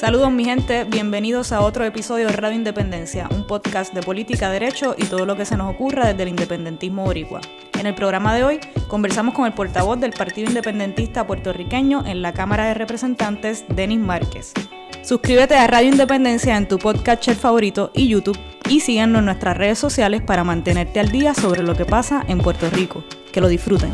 Saludos mi gente, bienvenidos a otro episodio de Radio Independencia, un podcast de política, derecho y todo lo que se nos ocurra desde el independentismo boricua. En el programa de hoy conversamos con el portavoz del Partido Independentista puertorriqueño en la Cámara de Representantes, Denis Márquez. Suscríbete a Radio Independencia en tu podcast favorito y YouTube y síguenos en nuestras redes sociales para mantenerte al día sobre lo que pasa en Puerto Rico. Que lo disfruten.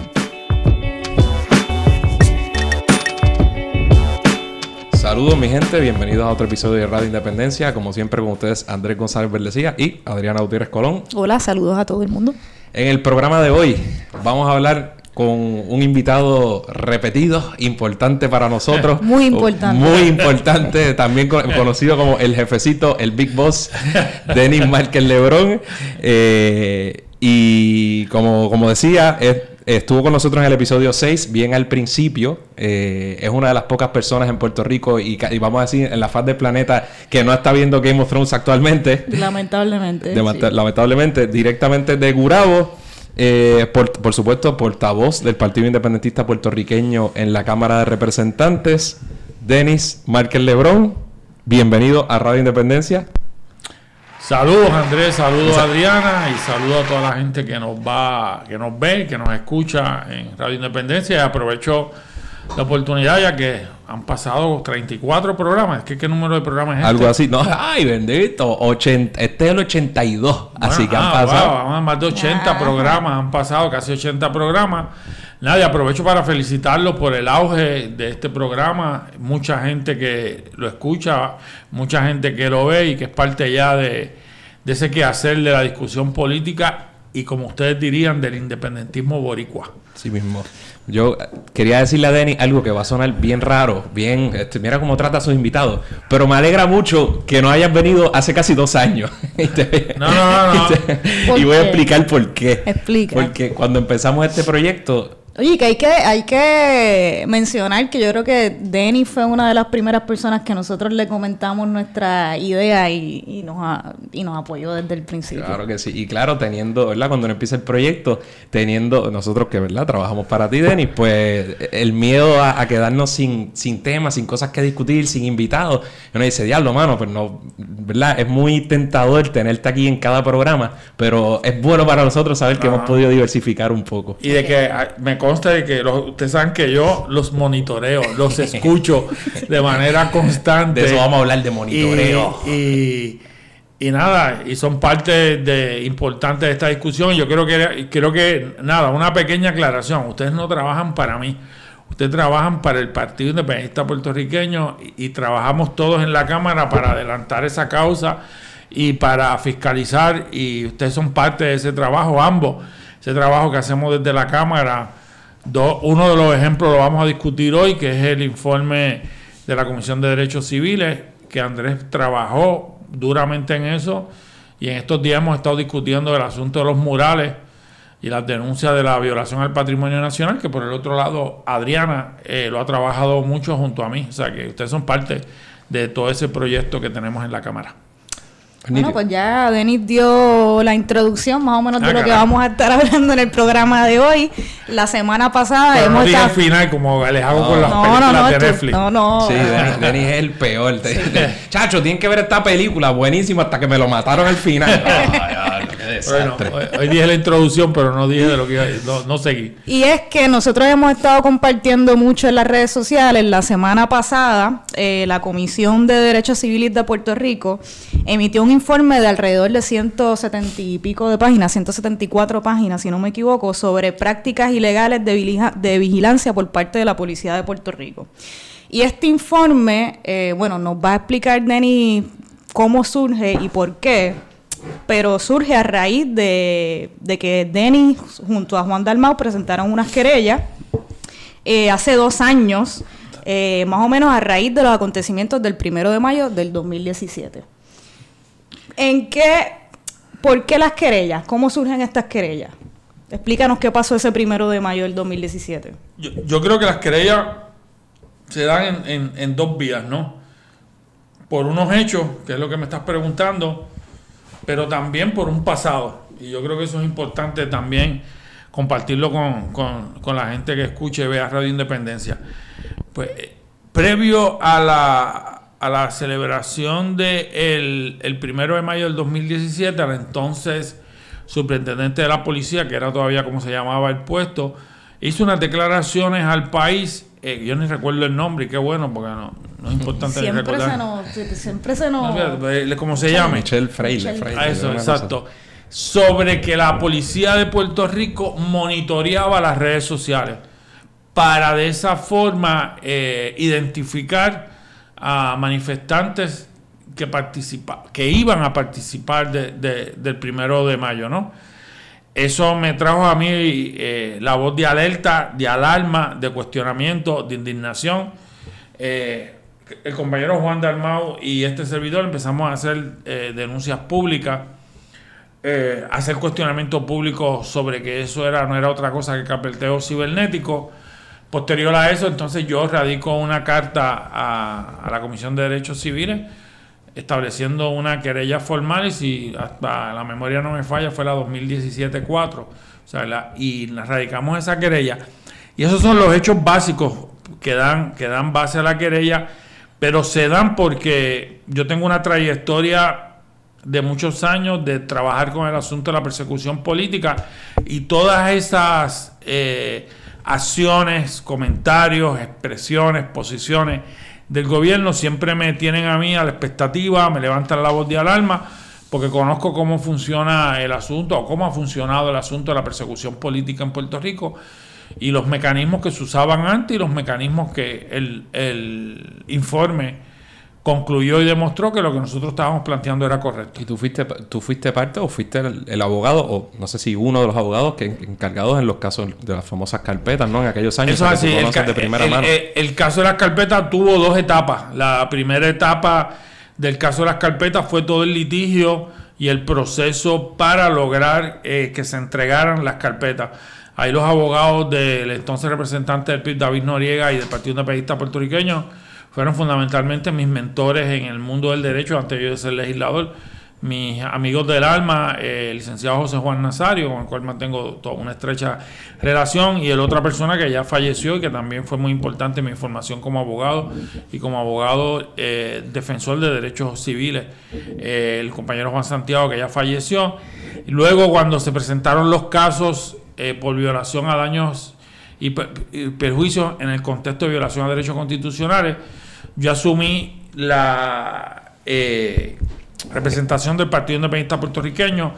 Saludos mi gente, bienvenidos a otro episodio de Radio Independencia. Como siempre con ustedes Andrés González Verdecía y Adriana Gutiérrez Colón. Hola, saludos a todo el mundo. En el programa de hoy vamos a hablar con un invitado repetido, importante para nosotros. Muy importante. Muy importante, también conocido como el jefecito, el Big Boss, Denis Márquez Lebrón. Eh, y como, como decía, es Estuvo con nosotros en el episodio 6, bien al principio. Eh, es una de las pocas personas en Puerto Rico y, vamos a decir en la faz del planeta que no está viendo Game of Thrones actualmente. Lamentablemente. Lamentablemente, directamente de Gurabo. Eh, por, por, supuesto, portavoz del Partido Independentista Puertorriqueño en la Cámara de Representantes, Denis Márquez Lebrón. Bienvenido a Radio Independencia. Saludos Andrés, saludos Adriana y saludos a toda la gente que nos va, que nos ve, que nos escucha en Radio Independencia y aprovecho la oportunidad ya que han pasado 34 programas. ¿Qué, qué número de programas es este? Algo así. No, ay, bendito. 80, este es el 82. así que han ah, pasado. más de 80 programas. Han pasado casi 80 programas. Nada, aprovecho para felicitarlo por el auge de este programa. Mucha gente que lo escucha, mucha gente que lo ve y que es parte ya de, de ese quehacer de la discusión política y, como ustedes dirían, del independentismo boricua. Sí mismo. Yo quería decirle a Denny algo que va a sonar bien raro, bien, este, mira cómo trata a sus invitados, pero me alegra mucho que no hayas venido hace casi dos años. no, no, no. y voy a explicar por qué. Explica. Porque cuando empezamos este proyecto, Oye, que hay que, hay que mencionar que yo creo que Denny fue una de las primeras personas que nosotros le comentamos nuestra idea y, y, nos, y nos apoyó desde el principio. Claro que sí. Y claro, teniendo, ¿verdad? Cuando empieza el proyecto, teniendo nosotros que, ¿verdad? Trabajamos para ti, Denny, pues el miedo a, quedarnos sin, sin temas, sin cosas que discutir, sin invitados. Uno dice, diablo, mano, pues no, ¿verdad? Es muy tentador tenerte aquí en cada programa, pero es bueno para nosotros saber que hemos podido diversificar un poco. Y de que ah, me consta de que ustedes saben que yo los monitoreo, los escucho de manera constante. De eso vamos a hablar de monitoreo. Y, y, nada, y son parte de, importante de esta discusión. Yo creo que, creo que, nada, una pequeña aclaración. Ustedes no trabajan para mí. Ustedes trabajan para el Partido Independentista Puertorriqueño y, y trabajamos todos en la Cámara para adelantar esa causa y para fiscalizar y ustedes son parte de ese trabajo, ambos, ese trabajo que hacemos desde la Cámara uno de los ejemplos lo vamos a discutir hoy, que es el informe de la Comisión de Derechos Civiles, que Andrés trabajó duramente en eso y en estos días hemos estado discutiendo el asunto de los murales y las denuncias de la violación al patrimonio nacional, que por el otro lado Adriana eh, lo ha trabajado mucho junto a mí, o sea que ustedes son parte de todo ese proyecto que tenemos en la Cámara. Bueno, pues ya Denis dio la introducción más o menos de ah, lo que vamos a estar hablando en el programa de hoy. La semana pasada hemos no estado... al final como les hago con las películas de Netflix. No, no. Sí, Denis, es el peor. Chacho, tienen que ver esta película buenísima hasta que me lo mataron al final. Bueno, hoy, dije la introducción, pero no dije de lo que iba no, no seguí. Y es que nosotros hemos estado compartiendo mucho en las redes sociales. La semana pasada, eh, la Comisión de Derechos Civiles de Puerto Rico emitió un informe de alrededor de 170 y pico de páginas, 174 páginas, si no me equivoco, sobre prácticas ilegales de, de vigilancia por parte de la Policía de Puerto Rico. Y este informe, eh, bueno, nos va a explicar Denny cómo surge y por qué pero surge a raíz de, que Denis junto a Juan Dalmau presentaron unas querellas eh, hace dos años, eh, más o menos a raíz de los acontecimientos del primero de mayo del 2017. ¿En qué, por qué las querellas? ¿Cómo surgen estas querellas? Explícanos qué pasó ese primero de mayo del 2017. Yo, creo que las querellas se dan en, en dos vías, ¿no? Por unos hechos, que es lo que me estás preguntando, pero también por un pasado. Y yo creo que eso es importante también compartirlo con, la gente que escuche y vea Radio Independencia. Pues previo a la, a la celebración del el primero de mayo del 2017, al entonces superintendente de la policía, que era todavía como se llamaba el puesto, hizo unas declaraciones al país, eh, yo ni recuerdo el nombre, y qué bueno, porque no, no es importante Siempre recordar. se nos... Siempre se nos... No, fíjate, eh, ¿Cómo se llama? Michelle Freire. Michelle. Freire, A eso, exacto. Sobre que la policía de Puerto Rico monitoreaba las redes sociales para de esa forma eh, identificar a manifestantes que participa, que iban a participar de- de- del primero de mayo, ¿no? Eso me trajo a mí eh, la voz de alerta, de alarma, de cuestionamiento, de indignación. Eh, el compañero Juan Dalmau y este servidor empezamos a hacer eh, denuncias públicas, eh, hacer cuestionamiento público sobre que eso era no era otra cosa que carpeteo cibernético. Posterior a eso, entonces yo radico una carta a, a la Comisión de Derechos Civiles estableciendo una querella formal y si hasta la memoria no me falla fue la 2017-4 o sea, y radicamos esa querella. Y esos son los hechos básicos que dan, que dan base a la querella pero se dan porque yo tengo una trayectoria de muchos años de trabajar con el asunto de la persecución política y todas esas eh, acciones, comentarios, expresiones, posiciones del gobierno siempre me tienen a mí a la expectativa, me levantan la voz de alarma porque conozco cómo funciona el asunto o cómo ha funcionado el asunto de la persecución política en Puerto Rico y los mecanismos que se usaban antes y los mecanismos que el, el informe concluyó y demostró que lo que nosotros estábamos planteando era correcto. ¿Y tú fuiste, tú fuiste parte o fuiste el, el abogado, o no sé si uno de los abogados que encargados en los casos de las famosas carpetas, ¿no? En aquellos años Eso así. El, de primera el- mano. el- el caso de las carpetas tuvo dos etapas. La primera etapa del caso de las carpetas fue todo el litigio y el proceso para lograr eh, que se entregaran las carpetas. Ahí los abogados del entonces representante del PIB, David Noriega, y del Partido Independentista Puertorriqueño fueron fundamentalmente mis mentores en el mundo del derecho antes de ser legislador. Mis amigos del alma, eh, el licenciado José Juan Nazario, con el cual mantengo toda una estrecha relación, y el otra persona que ya falleció y que también fue muy importante en mi formación como abogado y como abogado eh, defensor de derechos civiles, eh, el compañero Juan Santiago que ya falleció. Luego cuando se presentaron los casos por violación a daños y perjuicios en el contexto de violación a derechos constitucionales, yo asumí la eh, representación del Partido Independentista Puertorriqueño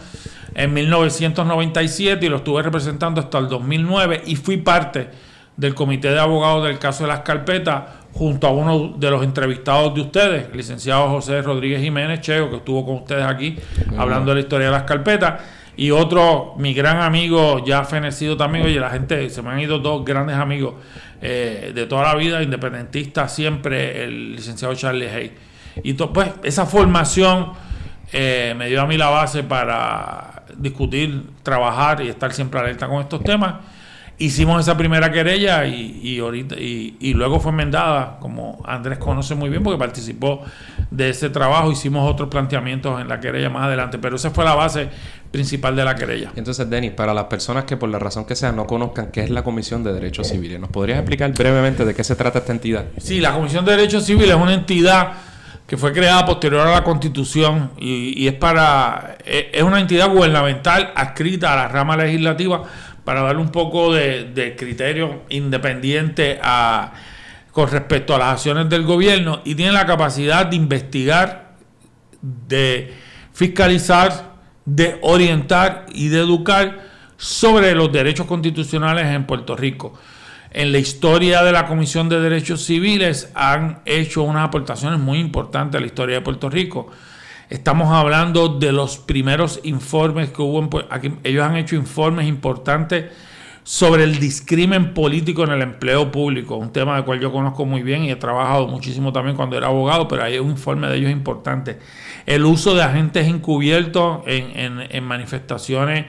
en 1997 y lo estuve representando hasta el 2009 y fui parte del comité de abogados del caso de las carpetas junto a uno de los entrevistados de ustedes, el licenciado José Rodríguez Jiménez Cheo, que estuvo con ustedes aquí hablando de la historia de las carpetas, y otro, mi gran amigo, ya fenecido también, oye, la gente, se me han ido dos grandes amigos eh, de toda la vida, independentistas siempre, el licenciado Charlie Hay. Y to- pues esa formación eh, me dio a mí la base para discutir, trabajar y estar siempre alerta con estos temas. Hicimos esa primera querella y, y ahorita y, y luego fue enmendada, como Andrés conoce muy bien, porque participó de ese trabajo. Hicimos otros planteamientos en la querella más adelante, pero esa fue la base principal de la querella. Entonces, Denis, para las personas que por la razón que sea no conozcan qué es la Comisión de Derechos Civiles, ¿nos podrías explicar brevemente de qué se trata esta entidad? Sí, la Comisión de Derechos Civiles es una entidad que fue creada posterior a la Constitución y, y es para es es una entidad gubernamental adscrita a la rama legislativa para darle un poco de, criterio independiente con respecto a las acciones del gobierno y tiene la capacidad de investigar, de fiscalizar, de orientar y de educar sobre los derechos constitucionales en Puerto Rico. En la historia de la Comisión de Derechos Civiles han hecho unas aportaciones muy importantes a la historia de Puerto Rico. Estamos hablando de los primeros informes que hubo. En, ellos han hecho informes importantes sobre el discrimen político en el empleo público, un tema del cual yo conozco muy bien y he trabajado muchísimo también cuando era abogado, pero hay un informe de ellos importante. El uso de agentes encubiertos en, en- en manifestaciones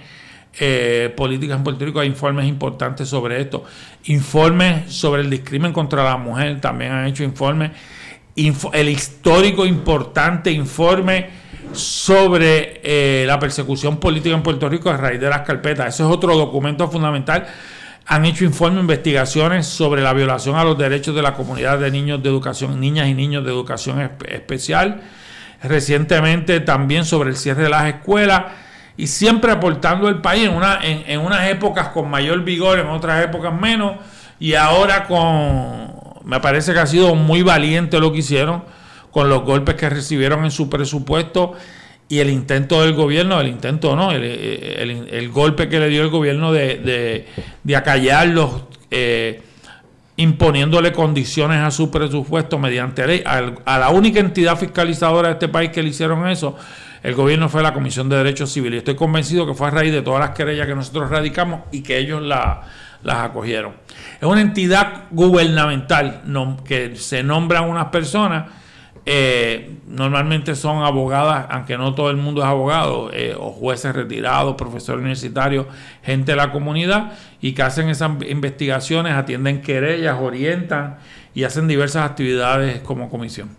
eh, políticas en Puerto Rico, hay informes importantes sobre esto. Informes sobre el discrimen contra la mujer, también han hecho informes. El histórico importante informe sobre eh, la persecución política en Puerto Rico a raíz de las carpetas. Ese es otro documento fundamental. han hecho informes, investigaciones sobre la violación a los derechos de la comunidad de niños de educación, niñas y niños de educación especial. Recientemente también sobre el cierre de las escuelas y siempre aportando el país en, unas épocas con mayor vigor, en otras épocas menos, y ahora con, me parece que ha sido muy valiente lo que hicieron con los golpes que recibieron en su presupuesto y el intento del gobierno, el intento no, el, golpe que le dio el gobierno de, de, acallarlos, eh, imponiéndole condiciones a su presupuesto mediante ley. A, la única entidad fiscalizadora de este país que le hicieron eso, el gobierno fue la Comisión de Derechos Civiles. Estoy convencido que fue a raíz de todas las querellas que nosotros radicamos y que ellos la, las acogieron. Es una entidad gubernamental que se nombran unas personas eh, normalmente son abogadas, aunque no todo el mundo es abogado, eh, o jueces retirados, profesores universitarios, gente de la comunidad, y que hacen esas investigaciones, atienden querellas, orientan y hacen diversas actividades como comisión.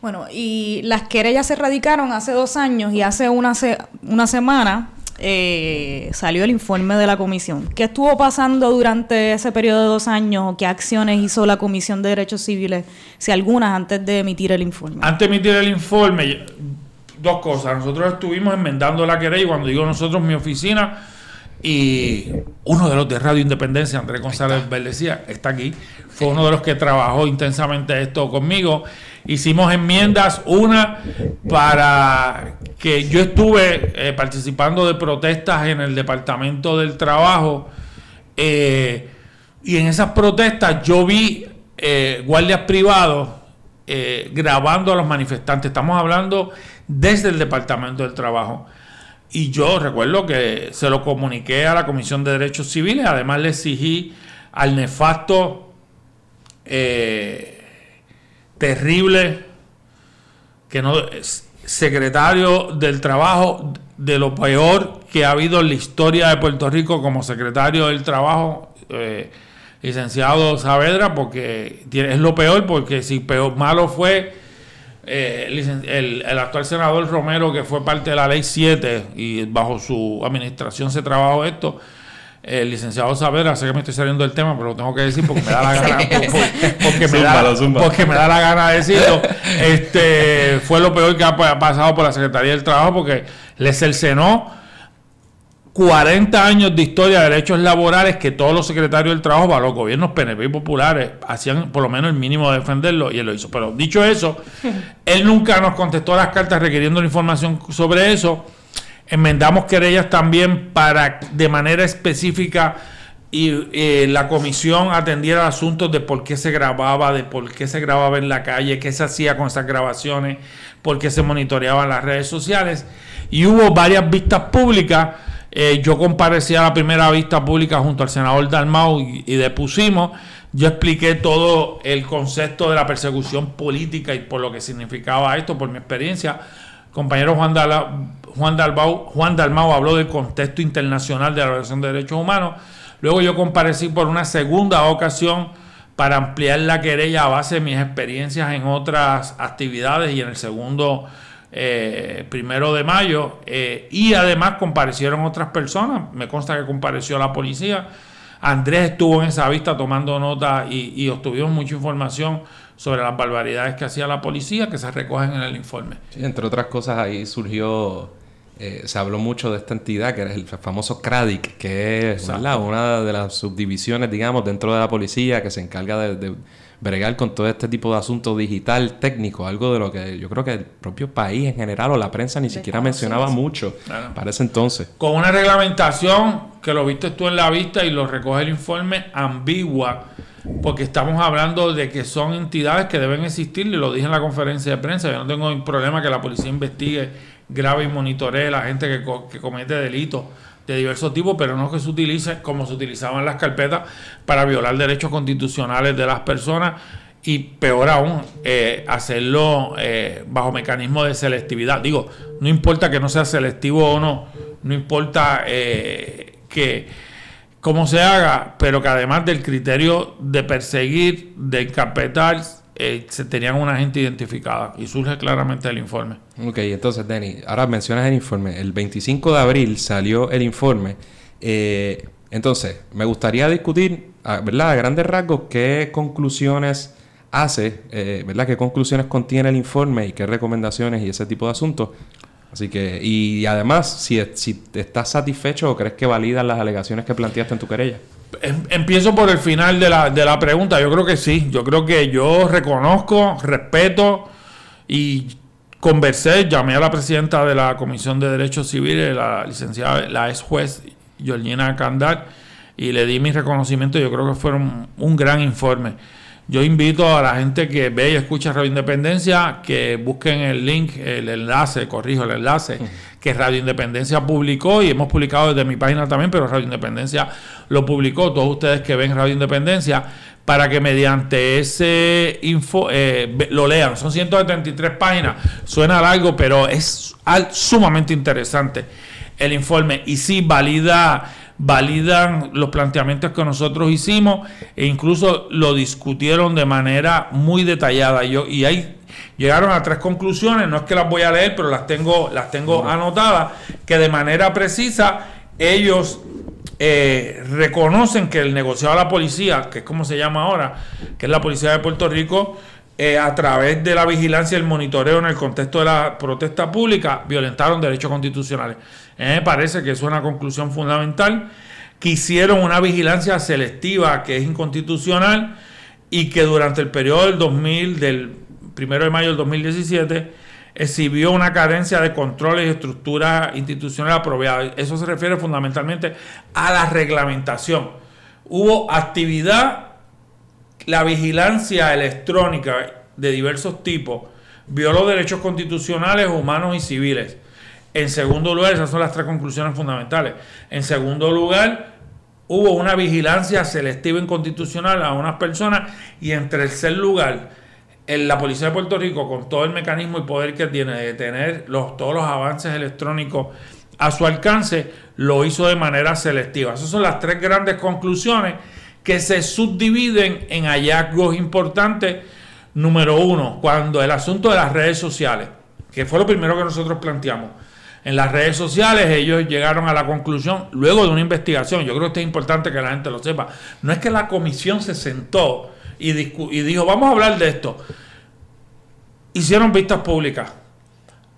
Bueno, y las querellas se radicaron hace dos años y hace una, una semana eh, salió el informe de la comisión. ¿Qué estuvo pasando durante ese periodo de dos años? ¿Qué acciones hizo la Comisión de Derechos Civiles, si algunas, antes de emitir el informe? Antes de emitir el informe, dos cosas. Nosotros estuvimos enmendando la querella y cuando digo nosotros, mi oficina y uno de los de Radio Independencia, Andrés González Verdecía, está aquí. Fue uno de los que trabajó intensamente esto conmigo. Hicimos enmiendas, una para que yo estuve eh, participando de protestas en el Departamento del Trabajo eh, y en esas protestas yo vi eh, guardias privados grabando a los manifestantes. Estamos hablando desde el Departamento del Trabajo. Y yo recuerdo que se lo comuniqué a la Comisión de Derechos Civiles, además le exigí al nefasto terrible que no secretario del trabajo de lo peor que ha habido en la historia de Puerto Rico como secretario del trabajo, eh, licenciado Saavedra, porque es lo peor, porque si peor malo fue eh, el, el, actual senador Romero, que fue parte de la ley 7 y bajo su administración se trabajó esto, el licenciado Saavedra, sé que me estoy saliendo del tema, pero lo tengo que decir porque me da la gana, porque, me, da, porque me da la gana de decirlo. Este, fue lo peor que ha pasado por la Secretaría del Trabajo porque le cercenó 40 años de historia de derechos laborales que todos los secretarios del trabajo, para los gobiernos PNP y populares, hacían por lo menos el mínimo de defenderlo y él lo hizo. Pero dicho eso, él nunca nos contestó las cartas requiriendo la información sobre eso Enmendamos querellas también para de manera específica y eh, la comisión atendiera asuntos de por qué se grababa, de por qué se grababa en la calle, qué se hacía con esas grabaciones, por qué se monitoreaban las redes sociales. Y hubo varias vistas públicas. Eh, yo comparecí a la primera vista pública junto al senador Dalmau y, y depusimos. Yo expliqué todo el concepto de la persecución política y por lo que significaba esto, por mi experiencia. Compañero Juan, Juan, Dalbao, Juan Dalmau habló del contexto internacional de la relación de derechos humanos. Luego yo comparecí por una segunda ocasión para ampliar la querella a base de mis experiencias en otras actividades y en el segundo eh, primero de mayo. Eh, y además comparecieron otras personas. Me consta que compareció la policía. Andrés estuvo en esa vista tomando nota y, y obtuvimos mucha información sobre las barbaridades que hacía la policía que se recogen en el informe. entre otras cosas ahí surgió eh, se habló mucho de esta entidad que era el famoso CRADIC, que es una de las subdivisiones, digamos, dentro de la policía que se encarga de, bregar con todo este tipo de asuntos digital técnico, algo de lo que yo creo que el propio país en general o la prensa ni siquiera mencionaba mucho. para ese entonces. Con una reglamentación que lo viste tú en la vista y lo recoge el informe ambigua, porque estamos hablando de que son entidades que deben existir, y lo dije en la conferencia de prensa, yo no tengo problema que la policía investigue grave y monitoree la gente que, comete delitos de diversos tipos, pero no que se utilice como se utilizaban las carpetas para violar derechos constitucionales de las personas y peor aún, eh, hacerlo eh, bajo mecanismo de selectividad. Digo, no importa que no sea selectivo o no, no importa eh, que cómo se haga, pero que además del criterio de perseguir, de encarpetar, eh, se tenían una gente identificada y surge claramente el informe. Ok, entonces, Denny, ahora mencionas el informe. El 25 de abril salió el informe. Eh, Entonces, me gustaría discutir, ¿verdad? A grandes rasgos, qué conclusiones hace, eh, ¿verdad? ¿Qué conclusiones contiene el informe y qué recomendaciones y ese tipo de asuntos? Así que, y además, si, si estás satisfecho o crees que validan las alegaciones que planteaste en tu querella. Em, empiezo por el final de la, de la pregunta. Yo creo que sí. Yo creo que yo reconozco, respeto y conversé, llamé a la presidenta de la Comisión de Derechos Civiles, la licenciada, la ex juez Georgina Candar, y le di mi reconocimiento. Yo creo que fueron un gran informe. Yo invito a la gente que ve y escucha Radio Independencia que busquen el link, el enlace, corrijo el enlace, que Radio Independencia publicó y hemos publicado desde mi página también, pero Radio Independencia lo publicó. Todos ustedes que ven Radio Independencia, para que mediante ese info eh, lo lean. Son 173 páginas, suena largo, pero es sumamente interesante el informe y sí valida validan los planteamientos que nosotros hicimos e incluso lo discutieron de manera muy detallada. Yo, y ahí llegaron a tres conclusiones, no es que las voy a leer, pero las tengo, las tengo anotadas, que de manera precisa ellos eh, reconocen que el negociado de la policía, que es como se llama ahora, que es la policía de Puerto Rico, eh, a través de la vigilancia y el monitoreo en el contexto de la protesta pública, violentaron derechos constitucionales. me parece que es una conclusión fundamental, que hicieron una vigilancia selectiva que es inconstitucional y que durante el periodo del 2000, del 1 de mayo del 2017, exhibió una carencia de controles y estructuras institucionales apropiadas. Eso se refiere fundamentalmente a la reglamentación. Hubo actividad la vigilancia electrónica de diversos tipos violó derechos constitucionales, humanos y civiles. En segundo lugar, esas son las tres conclusiones fundamentales. En segundo lugar, hubo una vigilancia selectiva inconstitucional a unas personas. Y en tercer lugar, en la Policía de Puerto Rico, con todo el mecanismo y poder que tiene de tener los, todos los avances electrónicos a su alcance, lo hizo de manera selectiva. Esas son las tres grandes conclusiones que se subdividen en hallazgos importantes. Número uno, cuando el asunto de las redes sociales, que fue lo primero que nosotros planteamos. En las redes sociales ellos llegaron a la conclusión, luego de una investigación, yo creo que es importante que la gente lo sepa, no es que la comisión se sentó y, y dijo, vamos a hablar de esto. Hicieron vistas públicas,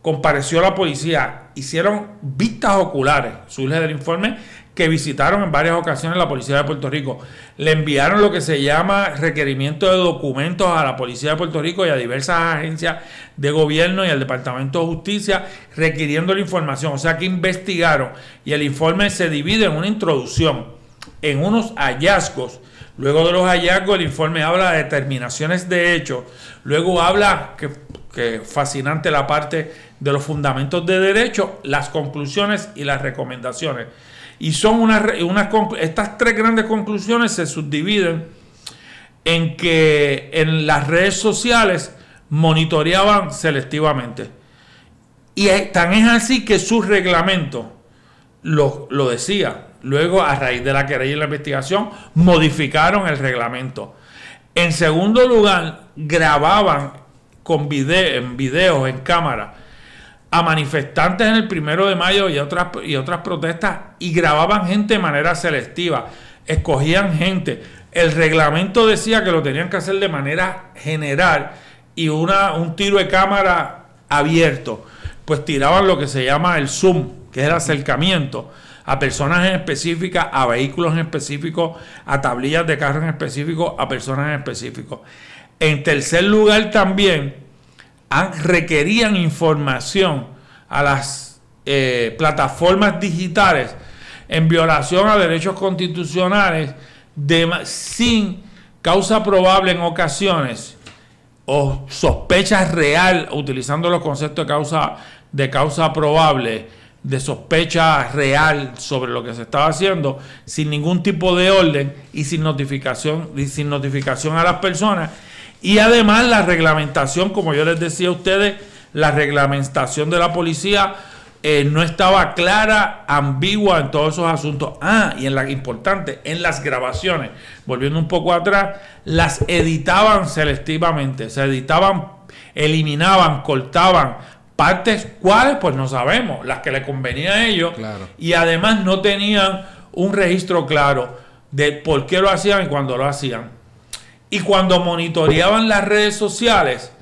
compareció la policía, hicieron vistas oculares, surge del informe, que visitaron en varias ocasiones la Policía de Puerto Rico. Le enviaron lo que se llama requerimiento de documentos a la Policía de Puerto Rico y a diversas agencias de gobierno y al Departamento de Justicia requiriendo la información. O sea que investigaron y el informe se divide en una introducción, en unos hallazgos. Luego de los hallazgos el informe habla de determinaciones de hecho. Luego habla, que, que fascinante la parte de los fundamentos de derecho, las conclusiones y las recomendaciones. Y son unas, estas tres grandes conclusiones se subdividen en que en las redes sociales monitoreaban selectivamente. Y tan es así que su reglamento lo, lo decía. Luego, a raíz de la querella y la investigación, modificaron el reglamento. En segundo lugar, grababan con video, en videos, en cámara, a manifestantes en el primero de mayo y otras, y otras protestas y grababan gente de manera selectiva, escogían gente. El reglamento decía que lo tenían que hacer de manera general y una, un tiro de cámara abierto. Pues tiraban lo que se llama el zoom, que es el acercamiento a personas en específicas, a vehículos en específicos, a tablillas de carro en específico, a personas en específico. En tercer lugar también, requerían información a las eh, plataformas digitales en violación a derechos constitucionales sin causa probable en ocasiones o sospecha real, utilizando los conceptos de causa, de causa probable, de sospecha real sobre lo que se estaba haciendo, sin ningún tipo de orden y sin notificación, y sin notificación a las personas y además la reglamentación, como yo les decía a ustedes, la reglamentación de la policía eh, no estaba clara, ambigua en todos esos asuntos. Ah, y en la importante, en las grabaciones, volviendo un poco atrás, las editaban selectivamente, se editaban, eliminaban, cortaban partes, cuáles, pues no sabemos, las que le convenía a ellos, y además no tenían un registro claro de por qué lo hacían y cuándo lo hacían. Y cuando monitoreaban las redes sociales,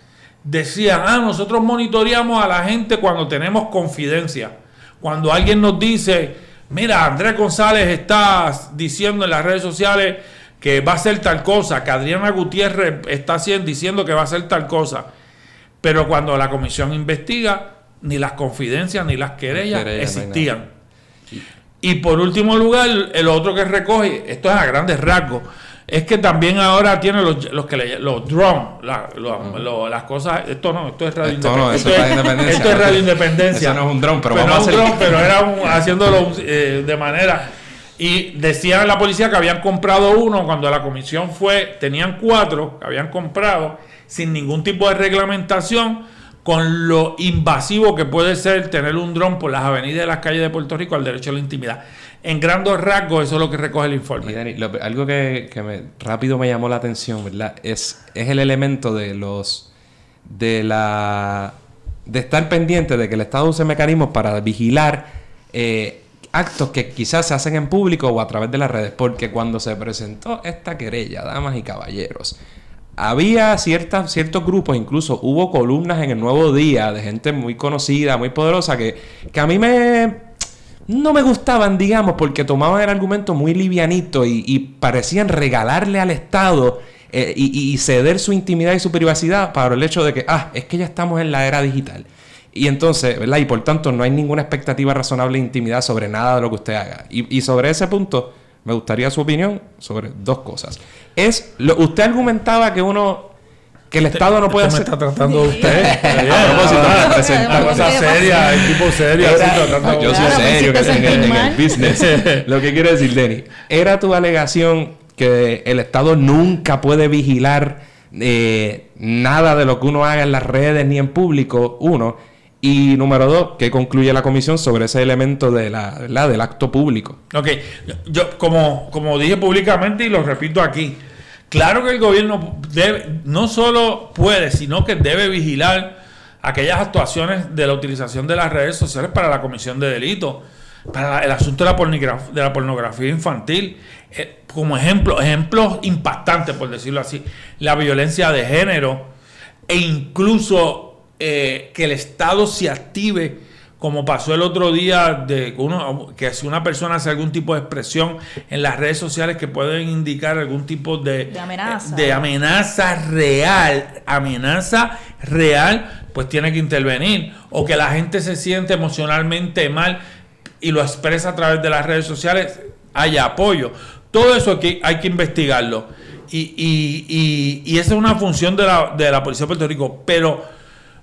decían, ah, nosotros monitoreamos a la gente cuando tenemos confidencia. Cuando alguien nos dice, mira, Andrés González está diciendo en las redes sociales que va a hacer tal cosa, que Adriana Gutiérrez está diciendo que va a hacer tal cosa. Pero cuando la comisión investiga, ni las confidencias ni las querellas existían. y por último lugar, el otro que recoge, esto es a grandes rasgos, es que también ahora tiene los, los que le, los drones, las cosas, esto no, esto es radio independencia. Esto, es radio independencia. Eso no es un drone, pero, vamos a hacer... un drone, pero era haciéndolo eh, de manera y decían la policía que habían comprado uno cuando la comisión fue, tenían cuatro que habían comprado sin ningún tipo de reglamentación con lo invasivo que puede ser tener un dron por las avenidas de las calles de Puerto Rico al derecho a la intimidad en grandes rasgos eso es lo que recoge el informe. algo que, rápido me llamó la atención, ¿verdad? Es, el elemento de los de la de estar pendiente de que el Estado use mecanismos para vigilar eh, actos que quizás se hacen en público o a través de las redes, porque cuando se presentó esta querella, damas y caballeros, había ciertos grupos, incluso hubo columnas en el Nuevo Día de gente muy conocida, muy poderosa, que, que a mí me no me gustaban, digamos, porque tomaban el argumento muy livianito y, parecían regalarle al Estado eh, y, ceder su intimidad y su privacidad para el hecho de que, ah, es que ya estamos en la era digital. Y entonces, ¿verdad? Y por tanto, no hay ninguna expectativa razonable de intimidad sobre nada de lo que usted haga. Y, sobre ese punto, me gustaría su opinión sobre dos cosas. Es, lo, usted argumentaba que uno que el Estado no puede hacer. está tratando de usted. a propósito, presentar cosa seria, equipo serio. yo soy serio en, el, business. Lo que quiero decir, Denny, era tu alegación que el Estado nunca puede vigilar eh, nada de lo que uno haga en las redes ni en público, uno. Y número dos, ¿qué concluye la comisión sobre ese elemento de la, del acto público? Ok, yo como, como dije públicamente y lo repito aquí, Claro que el gobierno no solo puede, sino que debe vigilar aquellas actuaciones de la utilización de las redes sociales para la comisión de delitos, para el asunto de la, pornografía, de la pornografía infantil. Eh, como ejemplo, ejemplos impactantes, por decirlo así, la violencia de género e incluso eh, que el Estado se active como pasó el otro día, de uno, que si una persona hace algún tipo de expresión en las redes sociales que pueden indicar algún tipo de, amenaza. de amenaza real, amenaza real, pues tiene que intervenir. O que la gente se siente emocionalmente mal y lo expresa a través de las redes sociales, haya apoyo. Todo eso aquí hay que investigarlo. Y, y, y, esa es una función de la, de la Policía de Puerto Rico. Pero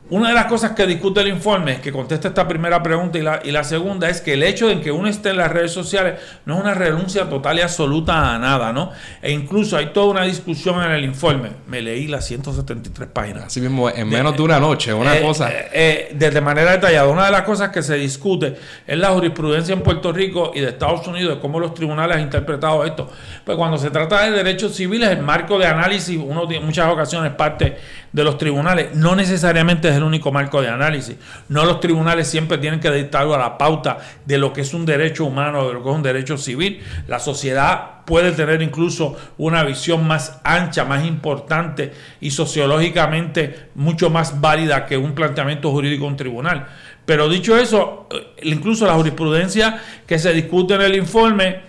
una de las cosas que discute el informe, que contesta esta primera pregunta y la, y la segunda, es que el hecho de que uno esté en las redes sociales no es una renuncia total y absoluta a nada, ¿no? E incluso hay toda una discusión en el informe. Me leí las 173 páginas. Así mismo, en menos de, una noche, una eh, cosa. Eh, eh, de manera detallada. Una de las cosas que se discute es la jurisprudencia en Puerto Rico y de Estados Unidos, de cómo los tribunales han interpretado esto. Pues cuando se trata de derechos civiles, el marco de análisis, uno en muchas ocasiones parte de los tribunales, no necesariamente es el único marco de análisis. No los tribunales siempre tienen que dictar a la pauta de lo que es un derecho humano, de lo que es un derecho civil. La sociedad puede tener incluso una visión más ancha, más importante y sociológicamente mucho más válida que un planteamiento jurídico de un tribunal. Pero dicho eso, eh, incluso la jurisprudencia que se discute en el informe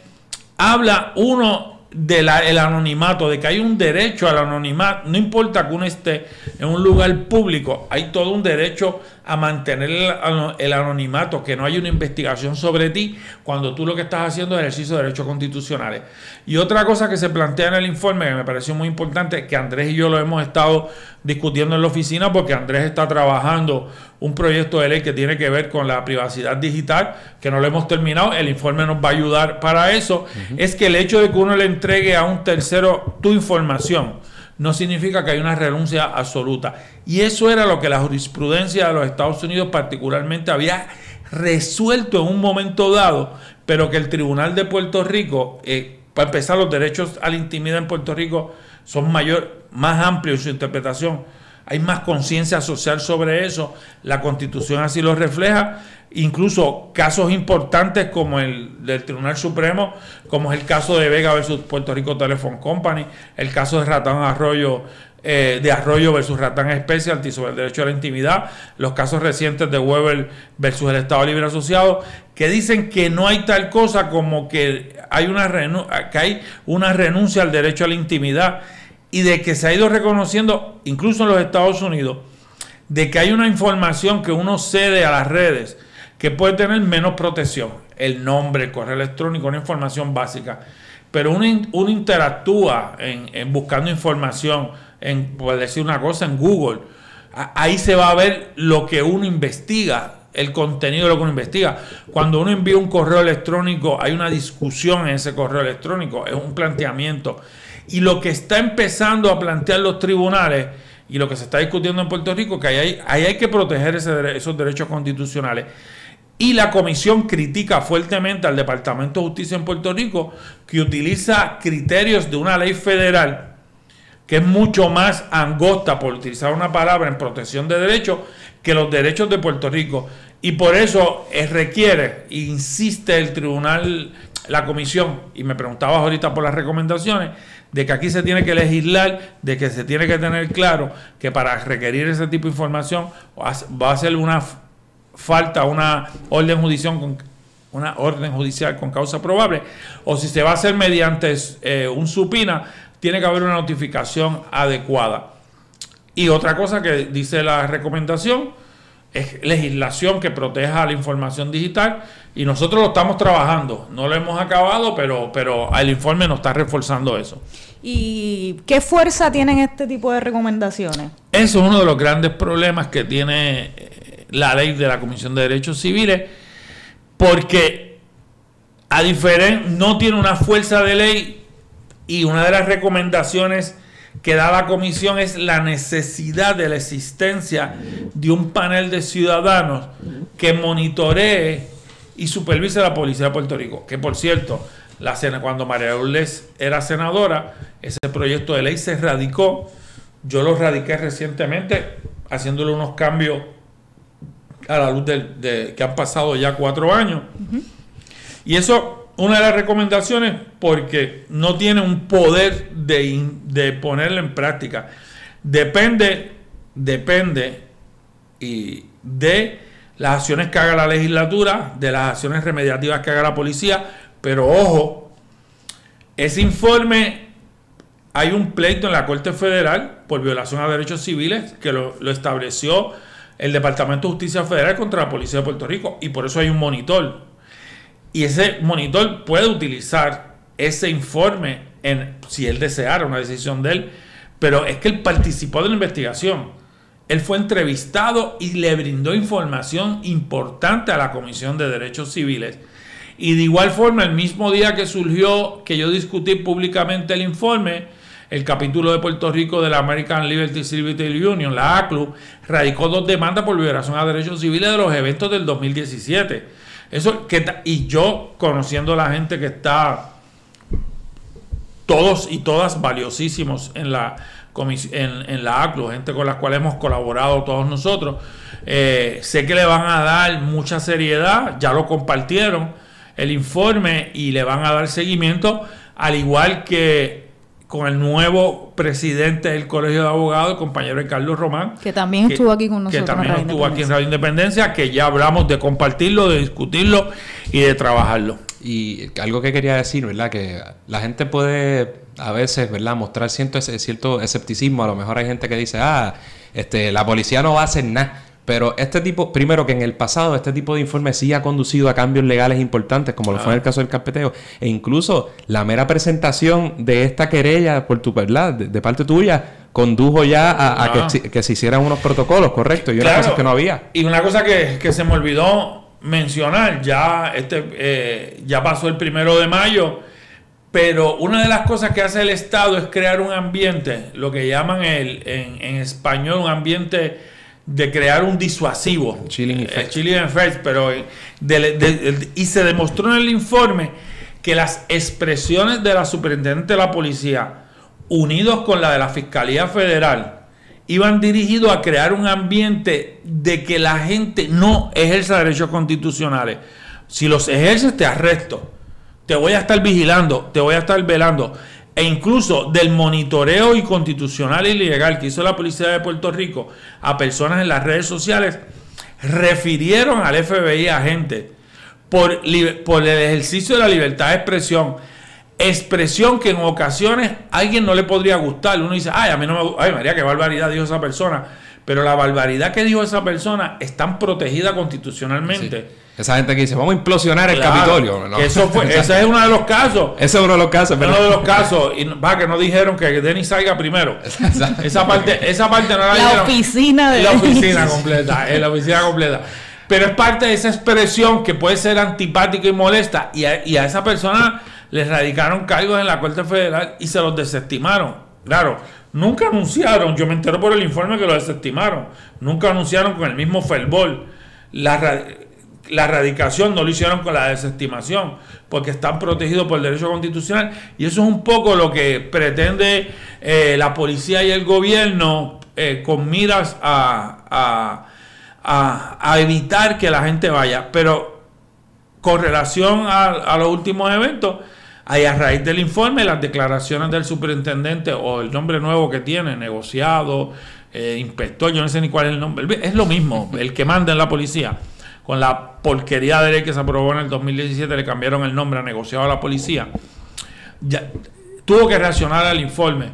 habla uno del anonimato, de que hay un derecho al anonimato, no importa que uno esté en un lugar público, hay todo un derecho a mantener el, anonimato, que no hay una investigación sobre ti cuando tú lo que estás haciendo es ejercicio de derechos constitucionales. Y otra cosa que se plantea en el informe que me pareció muy importante, que Andrés y yo lo hemos estado discutiendo en la oficina, porque Andrés está trabajando un proyecto de ley que tiene que ver con la privacidad digital, que no lo hemos terminado, el informe nos va a ayudar para eso, es que el hecho de que uno le entregue a un tercero tu información, no significa que hay una renuncia absoluta. Y eso era lo que la jurisprudencia de los Estados Unidos particularmente había resuelto en un momento dado, pero que el Tribunal de Puerto Rico, eh, para empezar, los derechos a la intimidad en Puerto Rico son mayor, más amplios en su interpretación. Hay más conciencia social sobre eso, la constitución así lo refleja, incluso casos importantes como el del Tribunal Supremo, como es el caso de Vega versus Puerto Rico Telephone Company, el caso de Ratán Arroyo eh, de Arroyo versus Ratán Specialty sobre el derecho a la intimidad, los casos recientes de Weber versus el Estado Libre Asociado, que dicen que no hay tal cosa como que hay una, que hay una renuncia al derecho a la intimidad y de que se ha ido reconociendo, incluso en los Estados Unidos, de que hay una información que uno cede a las redes que puede tener menos protección, el nombre, el correo electrónico, una información básica, pero uno, interactúa en buscando información, en, por decir una cosa, en Google. Ahí se va a ver lo que uno investiga, el contenido de lo que uno investiga. Cuando uno envía un correo electrónico, hay una discusión en ese correo electrónico, es un planteamiento. Y lo que está empezando a plantear los tribunales y lo que se está discutiendo en Puerto Rico, que ahí hay, hay que proteger esos derechos constitucionales. Y la comisión critica fuertemente al Departamento de Justicia en Puerto Rico, que utiliza criterios de una ley federal que es mucho más angosta, por utilizar una palabra, en protección de derechos, que los derechos de Puerto Rico. Y por eso es, requiere, insiste el tribunal, la comisión, y me preguntabas ahorita por las recomendaciones, de que aquí se tiene que legislar, de que se tiene que tener claro que para requerir ese tipo de información va a ser una falta, una orden judicial con, una orden judicial con causa probable, o si se va a hacer mediante eh, un supina, tiene que haber una notificación adecuada. Y otra cosa que dice la recomendación es legislación que proteja la información digital y nosotros lo estamos trabajando. No lo hemos acabado, pero, pero el informe nos está reforzando eso. ¿Y qué fuerza tienen este tipo de recomendaciones? Eso es uno de los grandes problemas que tiene la ley de la Comisión de Derechos Civiles, porque a diferencia no tiene una fuerza de ley y una de las recomendaciones que da la comisión es la necesidad de la existencia de un panel de ciudadanos que monitoree y supervise la policía de Puerto Rico. Que por cierto, la cuando María Lourdes era senadora, ese proyecto de ley se radicó. Yo lo radiqué recientemente, haciéndole unos cambios a la luz de, que han pasado ya cuatro años. Y eso una de las recomendaciones porque no tiene un poder de, de ponerla en práctica. Depende, depende y de las acciones que haga la legislatura, de las acciones remediativas que haga la policía, pero ojo, ese informe hay un pleito en la Corte Federal por violación a derechos civiles que lo, lo estableció el Departamento de Justicia Federal contra la Policía de Puerto Rico y por eso hay un monitor y ese monitor puede utilizar ese informe en, si él deseara una decisión de él, pero es que él participó de la investigación. Él fue entrevistado y le brindó información importante a la Comisión de Derechos Civiles. Y de igual forma, el mismo día que surgió, que yo discutí públicamente el informe, el capítulo de Puerto Rico de la American Liberty Civil Union, la ACLU, radicó dos demandas por violación a derechos civiles de los eventos del 2017 eso y yo conociendo a la gente que está todos y todas valiosísimos en la en la ACLU, gente con la cual hemos colaborado todos nosotros, eh, sé que le van a dar mucha seriedad, ya lo compartieron el informe y le van a dar seguimiento, al igual que con el nuevo presidente del Colegio de Abogados, el compañero Carlos Román. Que también estuvo aquí con nosotros. Que también estuvo aquí en Radio Independencia, que ya hablamos de compartirlo, de discutirlo y de trabajarlo. Y algo que quería decir, ¿verdad? Que la gente puede a veces, ¿verdad? Mostrar cierto, cierto escepticismo. A lo mejor hay gente que dice, ah, este, la policía no va a hacer nada. Pero este tipo, primero que en el pasado este tipo de informes sí ha conducido a cambios legales importantes, como lo fue en el caso del carpeteo, e incluso la mera presentación de esta querella por tu verdad, de, parte tuya, condujo ya a, que, se hicieran unos protocolos, correcto, y una cosa que no había. Y una cosa que, se me olvidó mencionar, ya este eh, ya pasó el primero de mayo, pero una de las cosas que hace el Estado es crear un ambiente, lo que llaman el, en, en español un ambiente de crear un disuasivo. Chilling eh, effect. pero eh, y se demostró en el informe que las expresiones de la superintendente de la policía, unidos con la de la Fiscalía Federal iban dirigidos a crear un ambiente de que la gente no ejerza derechos constitucionales. Si los ejerces, te arresto. Te voy a estar vigilando, te voy a estar velando. E incluso del monitoreo inconstitucional y legal que hizo la Policía de Puerto Rico a personas en las redes sociales, refirieron al FBI a gente por, por el ejercicio de la libertad de expresión expresión que en ocasiones a alguien no le podría gustar. Uno dice, ay, a mí no me ay María, qué barbaridad dijo esa persona. Pero la barbaridad que dijo esa persona está protegida constitucionalmente. Esa gente que dice, vamos a implosionar el Capitolio. Eso fue, ese es uno de los casos. Ese es uno de los casos. Uno de los casos. Y va, que no dijeron que Denis salga primero. esa parte, esa parte no la, la Oficina de la oficina completa. la oficina completa. Pero es parte de esa expresión que puede ser antipática y molesta. Y y a esa persona les radicaron cargos en la Corte Federal y se los desestimaron. Claro, nunca anunciaron, yo me entero por el informe que lo desestimaron, nunca anunciaron con el mismo fervor la, la radicación, no lo hicieron con la desestimación, porque están protegidos por el derecho constitucional. Y eso es un poco lo que pretende eh, la policía y el gobierno eh, con miras a, a, a, evitar que la gente vaya. Pero con relación a los últimos eventos, Ahí a raíz del informe, las declaraciones del superintendente o el nombre nuevo que tiene, negociado, eh, inspector, yo no sé ni cuál es el nombre, es lo mismo, el que manda en la policía. Con la porquería de ley que se aprobó en el 2017 le cambiaron el nombre a negociado a la policía. Ya, tuvo que reaccionar al informe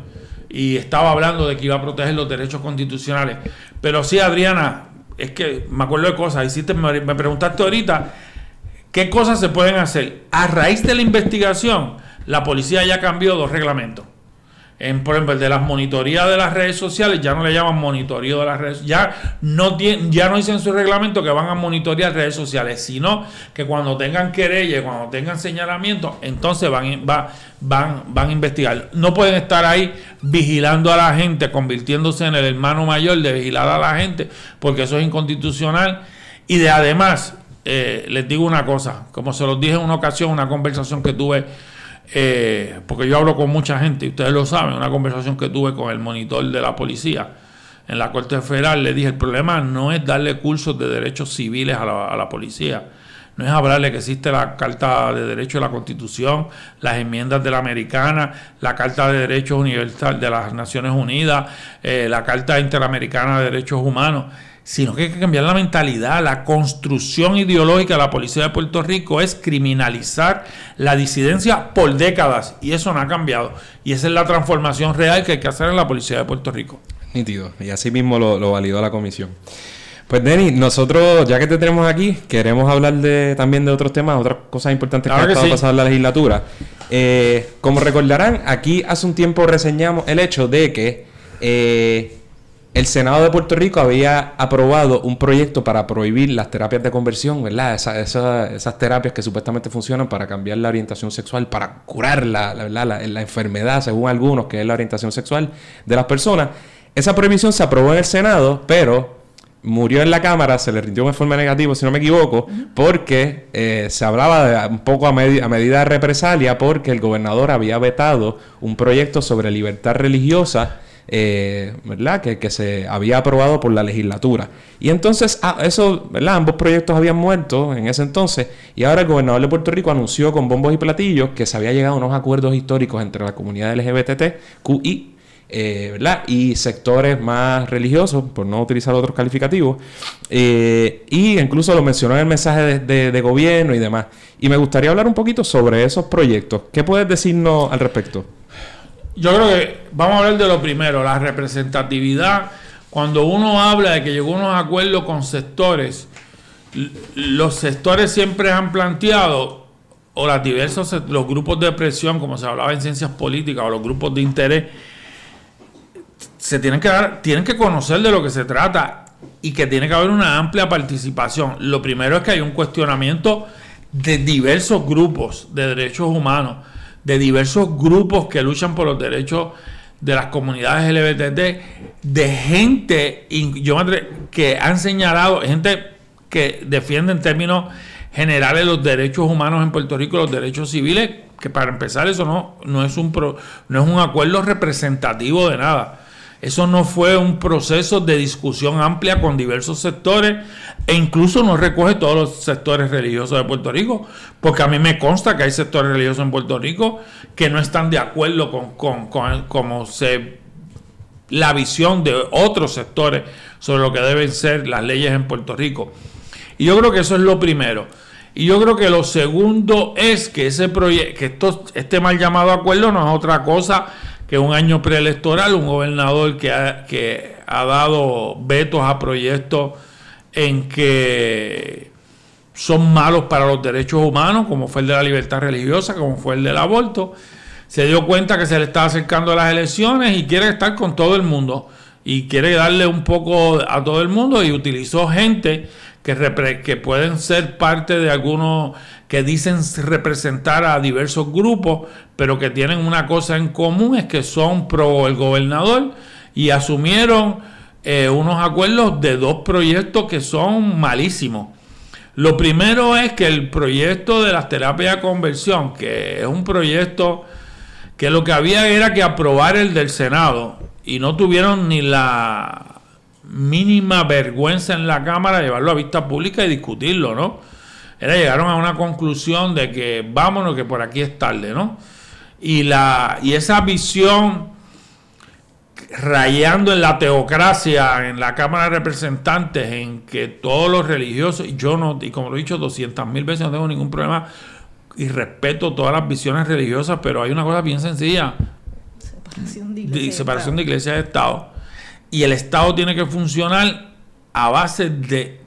y estaba hablando de que iba a proteger los derechos constitucionales. Pero sí, Adriana, es que me acuerdo de cosas. Hiciste, me preguntaste ahorita ¿Qué cosas se pueden hacer? A raíz de la investigación, la policía ya cambió dos reglamentos. En, por ejemplo, el de las monitorías de las redes sociales, ya no le llaman monitoreo de las redes ya no ya no dicen su reglamento que van a monitorear redes sociales, sino que cuando tengan querella, cuando tengan señalamiento, entonces van, van, van a investigar. No pueden estar ahí vigilando a la gente, convirtiéndose en el hermano mayor de vigilar a la gente, porque eso es inconstitucional. Y de además, eh, les digo una cosa, como se los dije en una ocasión, una conversación que tuve, eh, porque yo hablo con mucha gente, y ustedes lo saben, una conversación que tuve con el monitor de la policía en la Corte Federal, le dije, el problema no es darle cursos de derechos civiles a la, a la policía, no es hablarle que existe la Carta de Derechos de la Constitución, las enmiendas de la Americana, la Carta de Derechos Universal de las Naciones Unidas, eh, la Carta Interamericana de Derechos Humanos sino que hay que cambiar la mentalidad. La construcción ideológica de la policía de Puerto Rico es criminalizar la disidencia por décadas y eso no ha cambiado. Y esa es la transformación real que hay que hacer en la policía de Puerto Rico. Nítido, y así mismo lo, validó la comisión. Pues Denis, nosotros, ya que te tenemos aquí, queremos hablar de, también de otros temas, otras cosas importantes que han estado pasando en la legislatura. Eh, como recordarán, aquí hace un tiempo reseñamos el hecho de que eh, el Senado de Puerto Rico había aprobado un proyecto para prohibir las terapias de conversión, ¿verdad? esas terapias que supuestamente funcionan para cambiar la orientación sexual, para curar la, la, enfermedad, según algunos, que es la orientación sexual de las personas. Esa prohibición se aprobó en el Senado, pero murió en la Cámara, se le rindió de forma negativa, si no me equivoco, porque eh, se hablaba de, un poco a, a, medida de represalia, porque el gobernador había vetado un proyecto sobre libertad religiosa eh, ¿verdad? Que, que, se había aprobado por la legislatura. Y entonces, ah, eso. Ambos proyectos habían muerto en ese entonces y ahora el gobernador de Puerto Rico anunció con bombos y platillos que se había llegado a unos acuerdos históricos entre la comunidad LGBTQI eh, ¿verdad? y sectores más religiosos, por no utilizar otros calificativos, eh, y incluso lo mencionó en el mensaje de, de, gobierno y demás. Y me gustaría hablar un poquito sobre esos proyectos. ¿Qué puedes decirnos al respecto? Yo creo que vamos a hablar de lo primero, la representatividad. Cuando uno habla de que llegó a unos acuerdos con sectores, los sectores siempre han planteado, o los diversos, los grupos de presión, como se hablaba en ciencias políticas, o los grupos de interés, se tienen que dar, tienen que conocer de lo que se trata y que tiene que haber una amplia participación. Lo primero es que hay un cuestionamiento de diversos grupos de derechos humanos de diversos grupos que luchan por los derechos de las comunidades LGBT, de gente yo que han señalado, gente que defiende en términos generales los derechos humanos en Puerto Rico, los derechos civiles, que para empezar eso no, no, es, un no es un acuerdo representativo de nada. Eso no fue un proceso de discusión amplia con diversos sectores e incluso no recoge todos los sectores religiosos de Puerto Rico, porque a mí me consta que hay sectores religiosos en Puerto Rico que no están de acuerdo con, con, se la visión de otros sectores sobre lo que deben ser las leyes en Puerto Rico. Y yo creo que eso es lo primero. Y yo creo que lo segundo es que ese proyecto, que esto, este mal llamado acuerdo no es otra cosa que un año preelectoral, un gobernador que ha, que ha dado vetos a proyectos en que son malos para los derechos humanos, como fue el de la libertad religiosa, como fue el del aborto, se dio cuenta que se le estaba acercando a las elecciones y quiere estar con todo el mundo y quiere darle un poco a todo el mundo y utilizó gente que, que pueden ser parte de algunos que dicen representar a diversos grupos, pero que tienen una cosa en común, es que son pro el gobernador y asumieron eh, unos acuerdos de dos proyectos que son malísimos. Lo primero es que el proyecto de las terapias de conversión, que es un proyecto que lo que había era que aprobar el del Senado y no tuvieron ni la mínima vergüenza en la Cámara llevarlo a vista pública y discutirlo, ¿no? Era llegaron a una conclusión de que vámonos que por aquí es tarde, ¿no? Y la y esa visión rayando en la teocracia en la Cámara de Representantes en que todos los religiosos y yo no y como lo he dicho 200 mil veces no tengo ningún problema y respeto todas las visiones religiosas pero hay una cosa bien sencilla. Separación de iglesia, separación de iglesia de Estado. Y el Estado tiene que funcionar a base de,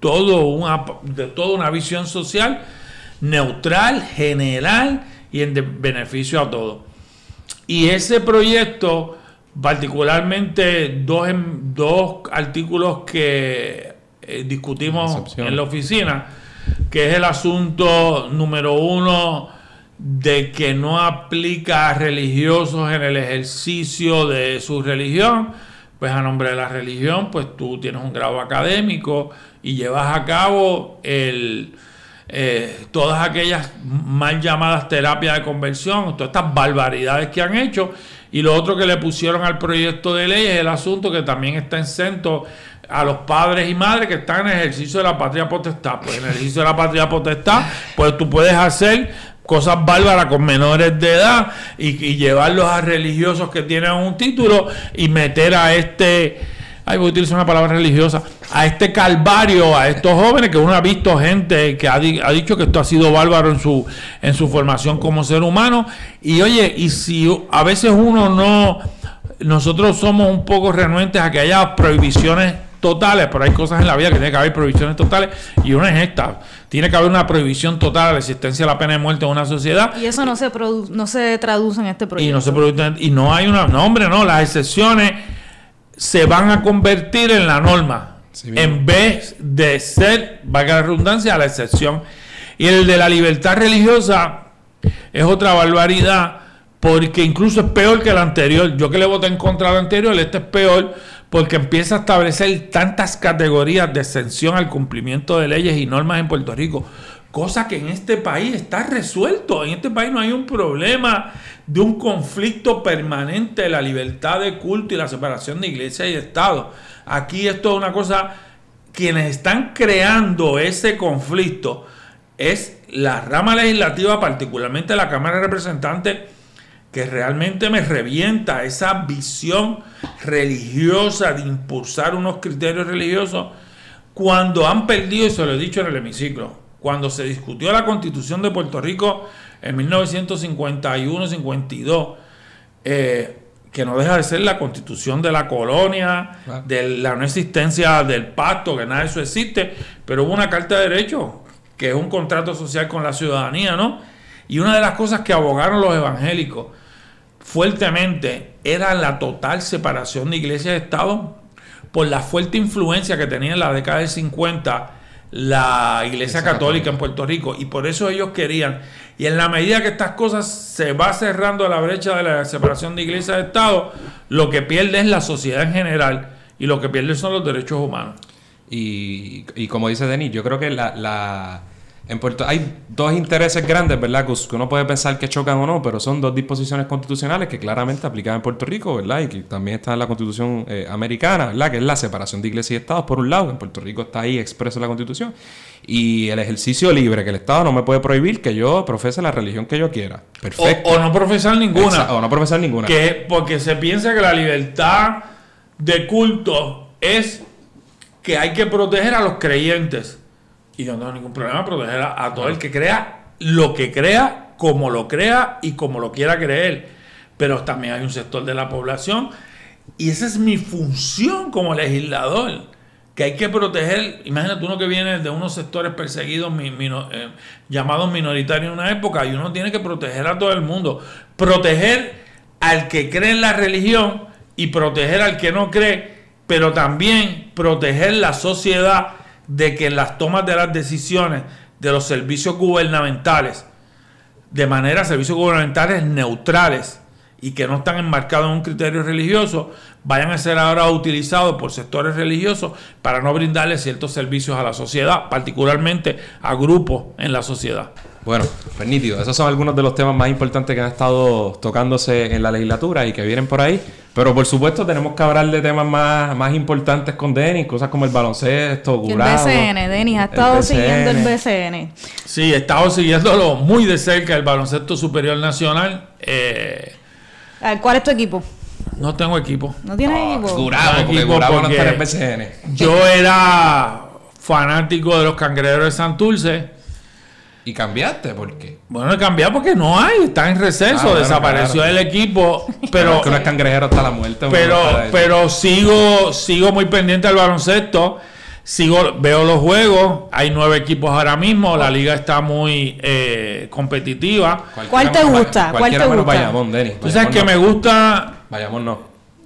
todo una, de toda una visión social neutral, general y en beneficio a todos. Y ese proyecto, particularmente dos, dos artículos que eh, discutimos en la oficina, que es el asunto número uno de que no aplica a religiosos en el ejercicio de su religión, pues a nombre de la religión, pues tú tienes un grado académico y llevas a cabo el, eh, todas aquellas mal llamadas terapias de conversión, todas estas barbaridades que han hecho. Y lo otro que le pusieron al proyecto de ley es el asunto que también está exento a los padres y madres que están en ejercicio de la patria potestad. Pues en el ejercicio de la patria potestad, pues tú puedes hacer cosas bárbaras con menores de edad y, llevarlos a religiosos que tienen un título y meter a este, ay voy a utilizar una palabra religiosa, a este calvario, a estos jóvenes que uno ha visto gente que ha, ha, dicho que esto ha sido bárbaro en su, en su formación como ser humano y oye, y si a veces uno no, nosotros somos un poco renuentes a que haya prohibiciones totales, pero hay cosas en la vida que tiene que haber prohibiciones totales y una es esta. Tiene que haber una prohibición total a la existencia de la pena de muerte en una sociedad. Y eso no se no se traduce en este proyecto. Y no se produce, y no hay una, no hombre, no, las excepciones se van a convertir en la norma. En vez de ser, valga la redundancia, la excepción. Y el de la libertad religiosa es otra barbaridad porque incluso es peor que el anterior. Yo que le voté en contra del anterior, este es peor porque empieza a establecer tantas categorías de exención al cumplimiento de leyes y normas en Puerto Rico, cosa que en este país está resuelto. En este país no hay un problema de un conflicto permanente de la libertad de culto y la separación de iglesia y Estado. Aquí esto es una cosa, quienes están creando ese conflicto es la rama legislativa, particularmente la Cámara de Representantes, que realmente me revienta esa visión religiosa de impulsar unos criterios religiosos cuando han perdido, y se lo he dicho en el hemiciclo, cuando se discutió la constitución de Puerto Rico en 1951-52, eh, que no deja de ser la constitución de la colonia, de la no existencia del pacto, que nada de eso existe, pero hubo una carta de derechos, que es un contrato social con la ciudadanía, ¿no? Y una de las cosas que abogaron los evangélicos fuertemente era la total separación de iglesia y Estado por la fuerte influencia que tenía en la década del 50 la iglesia católica en Puerto Rico. Y por eso ellos querían. Y en la medida que estas cosas se va cerrando la brecha de la separación de iglesia y Estado lo que pierde es la sociedad en general y lo que pierde son los derechos humanos. Y, y como dice Denis yo creo que la En Puerto hay dos intereses grandes, ¿verdad? Que uno puede pensar que chocan o no, pero son dos disposiciones constitucionales que claramente aplican en Puerto Rico, ¿verdad? Y que también está en la Constitución eh, americana, ¿verdad? Que es la separación de iglesia y Estado, por un lado. En Puerto Rico está ahí expreso en la Constitución. Y el ejercicio libre, que el Estado no me puede prohibir que yo profese la religión que yo quiera. Perfecto. O, o no profesar ninguna. O no profesar ninguna. Que, porque se piensa que la libertad de culto es que hay que proteger a los creyentes. Y yo no tengo ningún problema proteger a, a todo el que crea lo que crea, como lo crea y como lo quiera creer. Pero también hay un sector de la población, y esa es mi función como legislador, que hay que proteger. Imagínate uno que viene de unos sectores perseguidos, eh, llamados minoritarios en una época, y uno tiene que proteger a todo el mundo. Proteger al que cree en la religión y proteger al que no cree, pero también proteger la sociedad de que en las tomas de las decisiones de los servicios gubernamentales, de manera servicios gubernamentales neutrales y que no están enmarcados en un criterio religioso, vayan a ser ahora utilizados por sectores religiosos para no brindarle ciertos servicios a la sociedad, particularmente a grupos en la sociedad. Bueno, pues nítido. Esos son algunos de los temas más importantes que han estado tocándose en la legislatura y que vienen por ahí. Pero por supuesto tenemos que hablar de temas más, más importantes con Denis, cosas como el baloncesto, Y el BCN, Denis, ha el estado siguiendo el BCN. Sí, he estado siguiéndolo muy de cerca el baloncesto superior nacional. Eh, A ver, ¿Cuál es tu equipo? no tengo equipo. ¿No tienes Ah, equipo? Porque Gurado no porque- está en el BCN. Yo era fanático de los cangrejeros de Santurce. Y cambiaste, ¿por qué? Bueno, he cambiado porque no hay, está en receso, Ah, bueno, desapareció claro. el equipo, Pero pero es que uno es cangrejero hasta la muerte. pero pero sigo sigo muy pendiente del baloncesto, sigo veo los juegos, hay nueve equipos ahora mismo, la liga está muy eh, competitiva. ¿Cuál te gusta? ¿Cuál te gusta? Bayamón, Denis. Tú sabes que no. me gusta Bayamón no.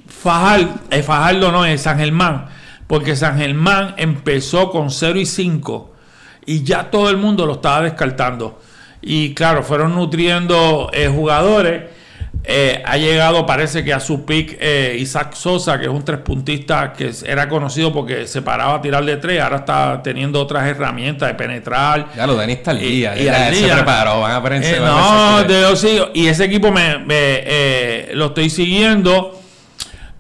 Fajardo, eh, Fajardo no es San Germán, porque San Germán empezó con 0 y 5 y ya todo el mundo lo estaba descartando. Y claro, fueron nutriendo eh, jugadores. Eh, ha llegado, parece que a su pick eh, Isaac Sosa, que es un tres puntista que era conocido porque se paraba a tirar de tres, ahora está teniendo otras herramientas de penetrar. Ya lo Denis está al día. y al se preparó. Van a aprender. Eh, no, de- sigo. Y ese equipo me, me, lo estoy siguiendo.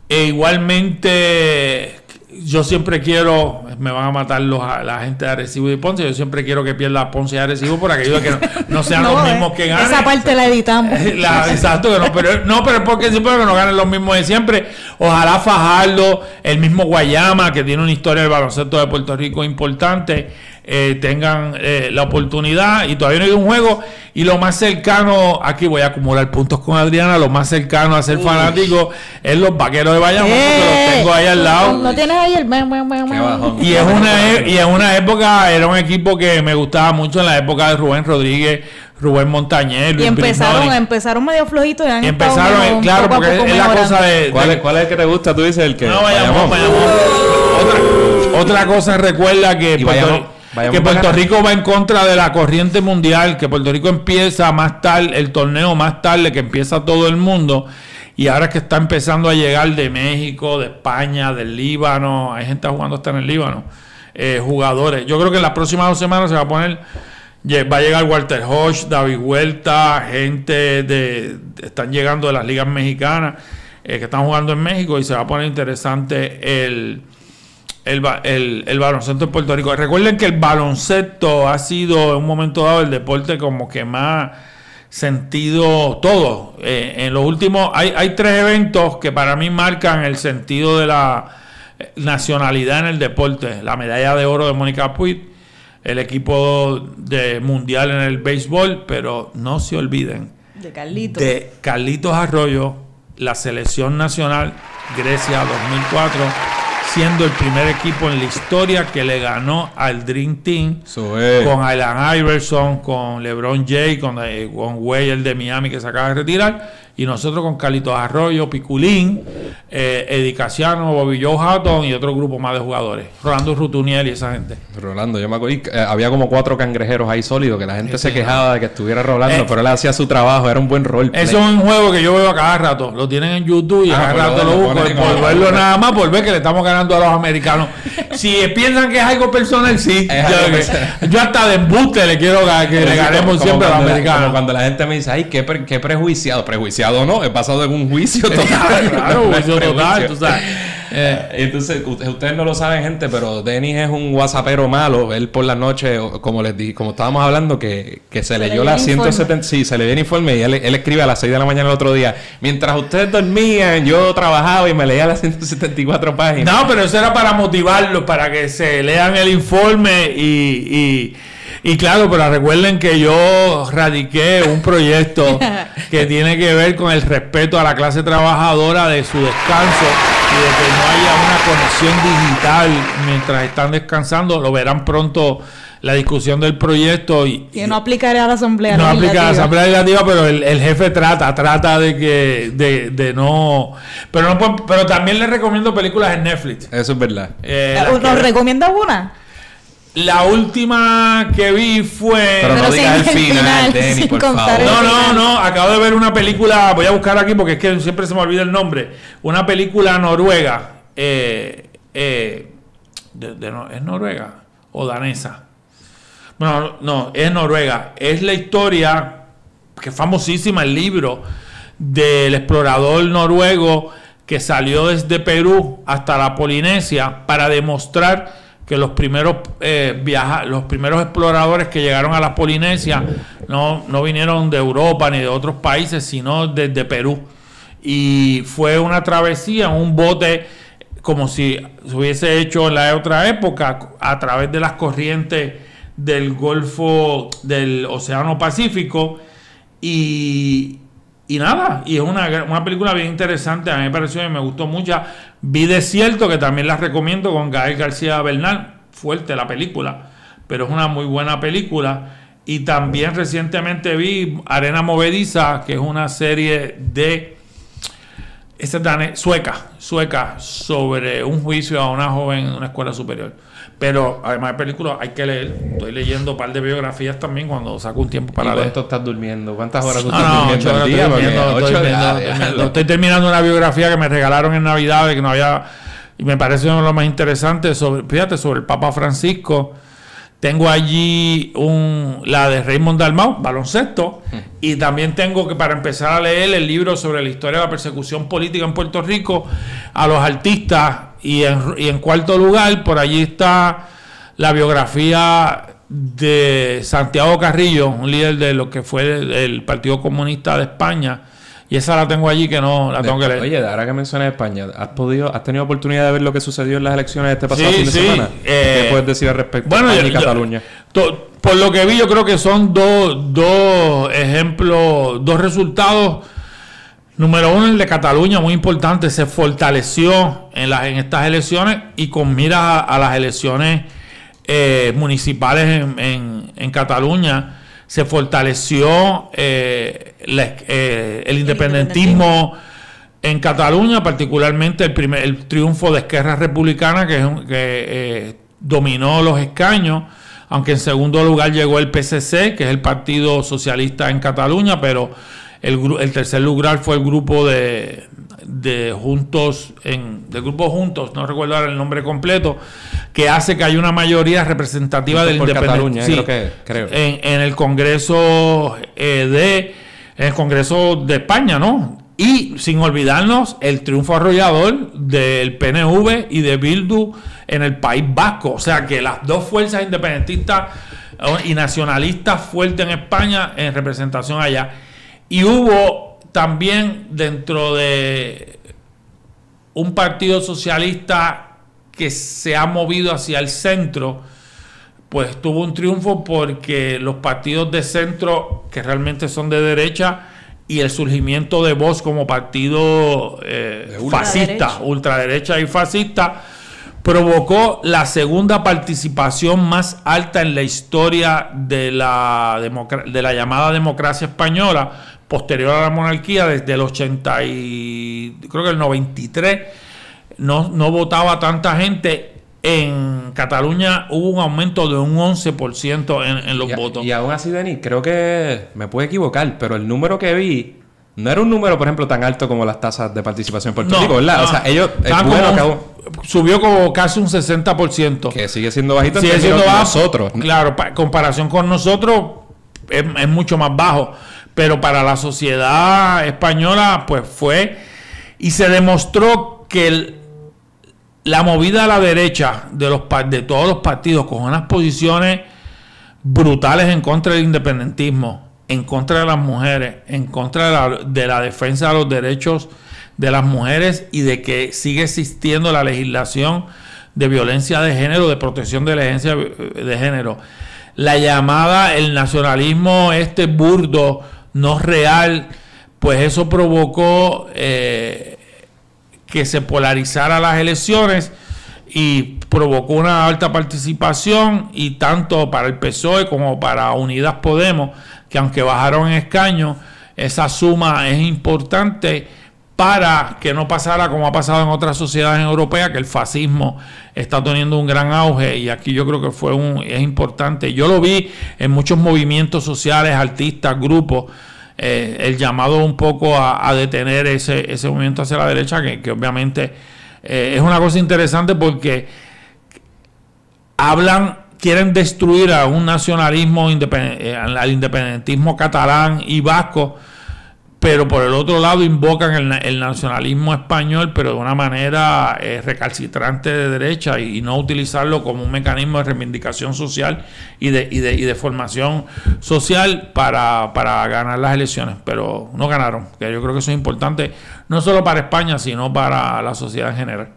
E igualmente, yo siempre quiero, me van a matar los, la gente de Arecibo y Ponce, yo siempre quiero que pierda Ponce y Arecibo por aquello de que no, no sean los eh, mismos que ganen. Esa parte la editamos. La- exacto, que no, pero, no, pero es porque siempre que no ganen los mismos de siempre. Ojalá Fajardo, el mismo Guayama, que tiene una historia del baloncesto de Puerto Rico importante, eh, tengan eh, la oportunidad. Y todavía no hay un juego. Y lo más cercano, aquí voy a acumular puntos con Adriana, lo más cercano a ser fanático es los vaqueros de Bayamón, los Eh, tengo ahí al lado. no tienes ahí el... Y es una e- y en una época era un equipo que me gustaba mucho en la época de Rubén Rodríguez, Rubén Montañez, Y empezaron, Brignoni. empezaron medio flojitos y han empezaron, como eh, claro, poco porque poco es la cosa de. ¿Cuál de- es, ¿Cuál es el que te gusta? Tú dices el que. No, Bayamón, Bayamón. Otra, otra cosa, recuerda que, Que Puerto. Rico va en contra de la corriente mundial, que Puerto Rico empieza más tarde, el torneo más tarde que empieza todo el mundo. Y ahora es que está empezando a llegar de México, de España, del Líbano, hay gente jugando hasta en el Líbano, eh, jugadores. Yo creo que en las próximas dos semanas se va a poner, va a llegar Walter Hodge, David Huerta, gente de, están llegando de las ligas mexicanas eh, que están jugando en México y se va a poner interesante el, el, el- el baloncesto en Puerto Rico. Recuerden que el baloncesto ha sido en un momento dado el deporte como que más sentido todo. Eh, en los últimos, hay, hay tres eventos que para mí marcan el sentido de la eh, nacionalidad en el deporte. La medalla de oro de Mónica Puig, el equipo de mundial en el béisbol, pero no se olviden De Carlito. de Carlitos Arroyo, la selección nacional Grecia 2004, siendo el primer equipo en la historia que le ganó al Dream Team con Allen Iverson, con LeBron James, con, eh, con Way, el de Miami que se acaba de retirar, y nosotros con Carlitos Arroyo, Piculín, eh, Eddie Casiano, Bobby Joe Hatton y otro grupo más de jugadores, Rolando Rutuniel y esa gente. Rolando, yo me acuerdo. y, eh, había como cuatro cangrejeros ahí sólidos que la gente Sí, se quejaba de que estuviera Rolando, Eh, pero él hacía su trabajo, era un buen rol. Eso es un juego que yo veo a cada rato. Lo tienen en YouTube y a Ah, cada pues rato lo- busco. Por verlo nada más, por ver que le estamos ganando a los americanos. si piensan que es algo personal, sí. Yo, personal. hasta de embuste le quiero que le ganemos siempre a los la- americanos. cuando la gente me dice, ay, qué, pre- qué prejuiciado. Prejuiciado no, es basado en un juicio total. claro, juicio total, tú sabes. Eh, Entonces, ustedes no lo saben, gente, pero Denis es un whatsappero malo. Él por la noche, como les dije, como estábamos hablando, que, que se, Se leyó le la dio el informe. 170... Sí, se le dio el informe y él, él escribe a las 6 de la mañana el otro día. Mientras ustedes dormían, yo trabajaba y me leía las 174 páginas. No, pero eso era para motivarlos, para que se lean el informe y, y, y claro, pero recuerden que yo radiqué un proyecto que tiene que ver con el respeto a la clase trabajadora de su descanso que no haya una conexión digital mientras están descansando. Lo verán pronto la discusión del proyecto y, Que no aplicaría a la Asamblea no aplica a la Legislativa. Asamblea Legislativa, pero el, el jefe trata, trata de que, de, de no, pero no, pero también les recomiendo películas en Netflix. Eso es verdad. Eh, Eh, ¿Nos que- recomienda una? La última que vi fue. Pero no Pero digas el final, final, por favor. No, no, no. Acabo de ver una película. Voy a buscar aquí porque es que siempre se me olvida el nombre. Una película noruega. eh, eh, de- de no- ¿Es noruega o danesa? Bueno, no, es noruega. Es la historia, que es famosísima, el libro del explorador noruego que salió desde Perú hasta la Polinesia para demostrar que los primeros eh, viaja- los primeros exploradores que llegaron a la Polinesia no, no vinieron de Europa ni de otros países, sino desde Perú. Y fue una travesía, un bote como si se hubiese hecho en la otra época a través de las corrientes del Golfo del Océano Pacífico y, y nada, y es una, una película bien interesante, a mí me pareció y me gustó mucho. Vi Desierto, que también la recomiendo con Gael García Bernal, fuerte la película, pero es una muy buena película. Y también recientemente vi Arena Movediza, que es una serie de esta sueca, sueca, sobre un juicio a una joven en una escuela superior. Pero además de películas hay que leer. Estoy leyendo un par de biografías también cuando saco un tiempo para ¿Y leer. cuánto estás durmiendo? ¿Cuántas horas tú No, estás no, durmiendo al día? estoy durmiendo, estoy durmiendo, ah, estoy durmiendo. Estoy terminando una biografía que me regalaron en Navidad de que no había y me parece uno de lo más interesante sobre, fíjate, sobre el Papa Francisco. Tengo allí un, la de Raymond Dalmau, baloncesto, y también tengo que para empezar a leer el libro sobre la historia de la persecución política en Puerto Rico a los artistas y en, y en cuarto lugar por allí está la biografía de Santiago Carrillo, un líder de lo que fue el, el Partido Comunista de España, y esa la tengo allí que no la tengo que leer. Oye, ahora que mencionas España, ¿has podido, has tenido oportunidad de ver lo que sucedió en las elecciones de este pasado Sí, fin de sí, semana? eh, ¿Qué puedes decir al respecto? Bueno, España y yo- Cataluña. to- por lo que vi, yo creo que son dos, dos ejemplos, dos resultados. Número uno, el de Cataluña, muy importante, se fortaleció en, las, en estas elecciones y con miras a, a las elecciones eh, municipales en, en- en Cataluña, se fortaleció eh, la- eh, el independentismo en Cataluña, particularmente el, primer, el triunfo de Esquerra Republicana, que, eh, dominó los escaños, aunque en segundo lugar llegó el PSC, que es el Partido Socialista en Cataluña, pero el, el tercer lugar fue el grupo de, de Juntos, en, del grupo Juntos, no recuerdo ahora el nombre completo, que hace que haya una mayoría representativa Juntos del. Cataluña, creo que- creo. En, en el Congreso eh, de en el Congreso de España, ¿no? Y sin olvidarnos el triunfo arrollador del PNV y de Bildu en el País Vasco. O sea que las dos fuerzas independentistas eh, y nacionalistas fuertes en España en representación allá. Y hubo también dentro de un partido socialista que se ha movido hacia el centro, pues tuvo un triunfo porque los partidos de centro, que realmente son de derecha, y el surgimiento de Vox como partido eh, fascista, Ultraderecha. y fascista, provocó la segunda participación más alta en la historia de la, de la llamada democracia española, posterior a la monarquía, desde el 80 y creo que el 93, no, no votaba tanta gente. En Cataluña hubo un aumento de un 11% en, en los y, votos. y aún así, Denis, creo que me puedo equivocar, pero el número que vi no era un número, por ejemplo, tan alto como las tasas de participación en Puerto No, Rico, ¿verdad? no. O sea, ellos, bueno subió como casi un 60%. que sigue siendo bajito sigue siendo bajo. nosotros. Claro, en comparación con nosotros es, es mucho más bajo. Pero para la sociedad española, pues fue. Y se demostró que la movida a la derecha de, los, de todos los partidos con unas posiciones brutales en contra del independentismo, en contra de las mujeres, en contra de la, de la defensa de los derechos de las mujeres y de que sigue existiendo la legislación de violencia de género, de protección de la agencia de género. La llamada, el nacionalismo este burdo, no real, pues eso provocó eh, que se polarizara las elecciones y provocó una alta participación y tanto para el PSOE como para Unidas Podemos, que aunque bajaron en escaño, esa suma es importante para que no pasara como ha pasado en otras sociedades europeas, que el fascismo está teniendo un gran auge y aquí yo creo que fue un es importante. Yo lo vi en muchos movimientos sociales, artistas, grupos, eh, el llamado un poco a, detener ese, ese movimiento hacia la derecha, que, obviamente eh, es una cosa interesante porque hablan, quieren destruir a un nacionalismo, eh, al independentismo catalán y vasco, pero por el otro lado invocan el, na- el nacionalismo español, pero de una manera eh, recalcitrante de derecha y, y no utilizarlo como un mecanismo de reivindicación social y de, y de, y de formación social para, para ganar las elecciones, pero no ganaron, que yo creo que eso es importante, no solo para España, sino para la sociedad en general.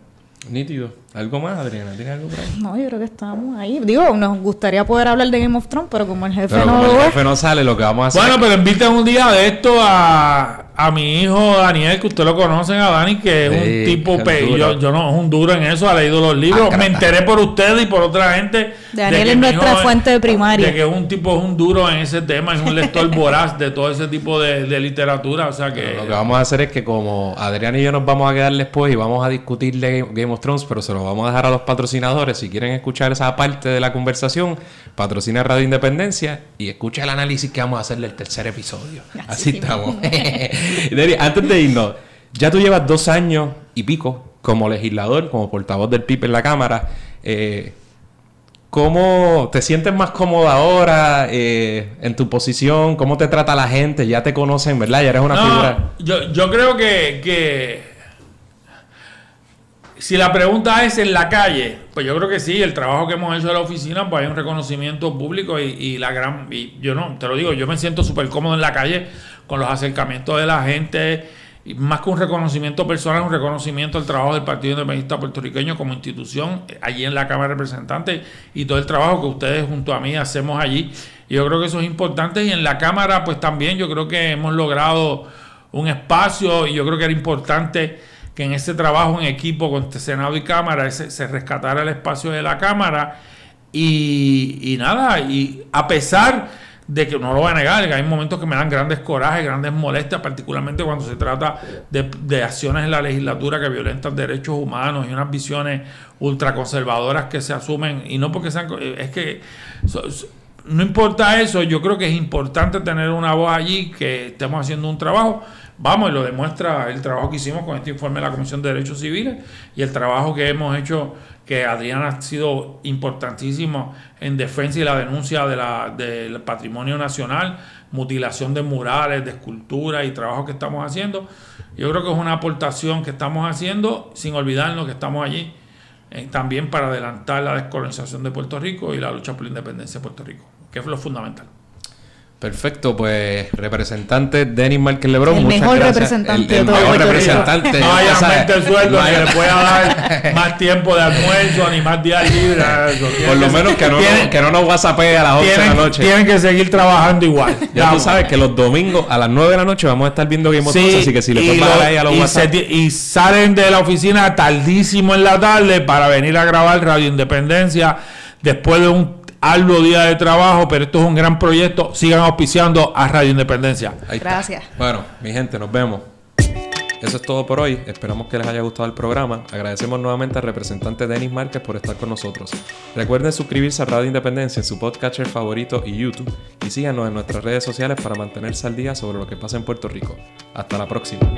Nítido. ¿Algo más, Adriana? ¿Tienes algo por ahí? No, yo creo que estamos ahí. Digo, nos gustaría poder hablar de Game of Thrones, pero como el jefe Pero no como lo el jefe no sale, lo que vamos a hacer... Bueno, pero inviten un día de esto a, a mi hijo Daniel, que usted lo conocen a Dani, que es Sí, un tipo, pe- yo, yo no es un duro en eso, ha leído los libros, Ah, me enteré por ustedes y por otra gente. Daniel de es nuestra hijo fuente de primaria. De que es un tipo, es un duro en ese tema, es un lector voraz de todo ese tipo de, de literatura, o sea que... Lo que vamos a hacer es que como Adrián y yo nos vamos a quedar después y vamos a discutir de Game of Thrones, pero se lo vamos a dejar a los patrocinadores. Si quieren escuchar esa parte de la conversación, patrocina Radio Independencia y escucha el análisis que vamos a hacer del tercer episodio. Así, estamos. Deri, antes de irnos, ya tú llevas dos años y pico como legislador, como portavoz del PIB en la Cámara. Eh, ¿Cómo te sientes más cómodo ahora eh, en tu posición? ¿Cómo te trata la gente? Ya te conocen, ¿verdad? Ya eres una No, figura. yo, yo creo que, que si la pregunta es en la calle, pues yo creo que sí, el trabajo que hemos hecho en la oficina, pues hay un reconocimiento público y, y la gran, y yo no, te lo digo, yo me siento súper cómodo en la calle con los acercamientos de la gente, y más que un reconocimiento personal, un reconocimiento al trabajo del Partido Independentista Puertorriqueño como institución, eh, allí en la Cámara de Representantes y todo el trabajo que ustedes junto a mí hacemos allí. Y yo creo que eso es importante y en la Cámara pues también yo creo que hemos logrado un espacio y yo creo que era importante que en ese trabajo en equipo con este Senado y Cámara ese- se rescatara el espacio de la Cámara y, nada, y a pesar de que no lo voy a negar, que hay momentos que me dan grandes corajes, grandes molestias, particularmente cuando se trata de, de acciones en la legislatura que violentan derechos humanos y unas visiones ultraconservadoras que se asumen, y no porque sean, es que no importa eso, yo creo que es importante tener una voz allí, que estemos haciendo un trabajo. Vamos, y lo demuestra el trabajo que hicimos con este informe de la Comisión de Derechos Civiles y el trabajo que hemos hecho, que Adriana ha sido importantísimo en defensa y la denuncia de la, del patrimonio nacional, mutilación de murales, de esculturas y trabajo que estamos haciendo. Yo creo que es una aportación que estamos haciendo sin olvidarnos que estamos allí eh, también para adelantar la descolonización de Puerto Rico y la lucha por la independencia de Puerto Rico, que es lo fundamental. Perfecto, pues representante Denis Márquez Lebrón. El muchas mejor gracias. representante el, el mejor representante. No hay ya sabes, aumento de sueldo, no ni le pueda dar más tiempo de almuerzo, ni más días libres. Por lo menos que no, tienen- que no nos whatsappee a las 11 de la noche. tienen que seguir trabajando igual. Ya tú sabes que los domingos a las 9 de la noche vamos a estar viendo Game of Thrones, así que si le y puedes bajar ahí a los y, WhatsApp. y salen de la oficina tardísimo en la tarde para venir a grabar Radio Independencia después de un arduo día de trabajo, pero esto es un gran proyecto. Sigan auspiciando a Radio Independencia. Ahí está. Gracias. Bueno, mi gente, nos vemos. Eso es todo por hoy. Esperamos que les haya gustado el programa. Agradecemos nuevamente al representante Denis Márquez por estar con nosotros. Recuerden suscribirse a Radio Independencia en su podcatcher favorito y YouTube. Y síganos en nuestras redes sociales para mantenerse al día sobre lo que pasa en Puerto Rico. Hasta la próxima.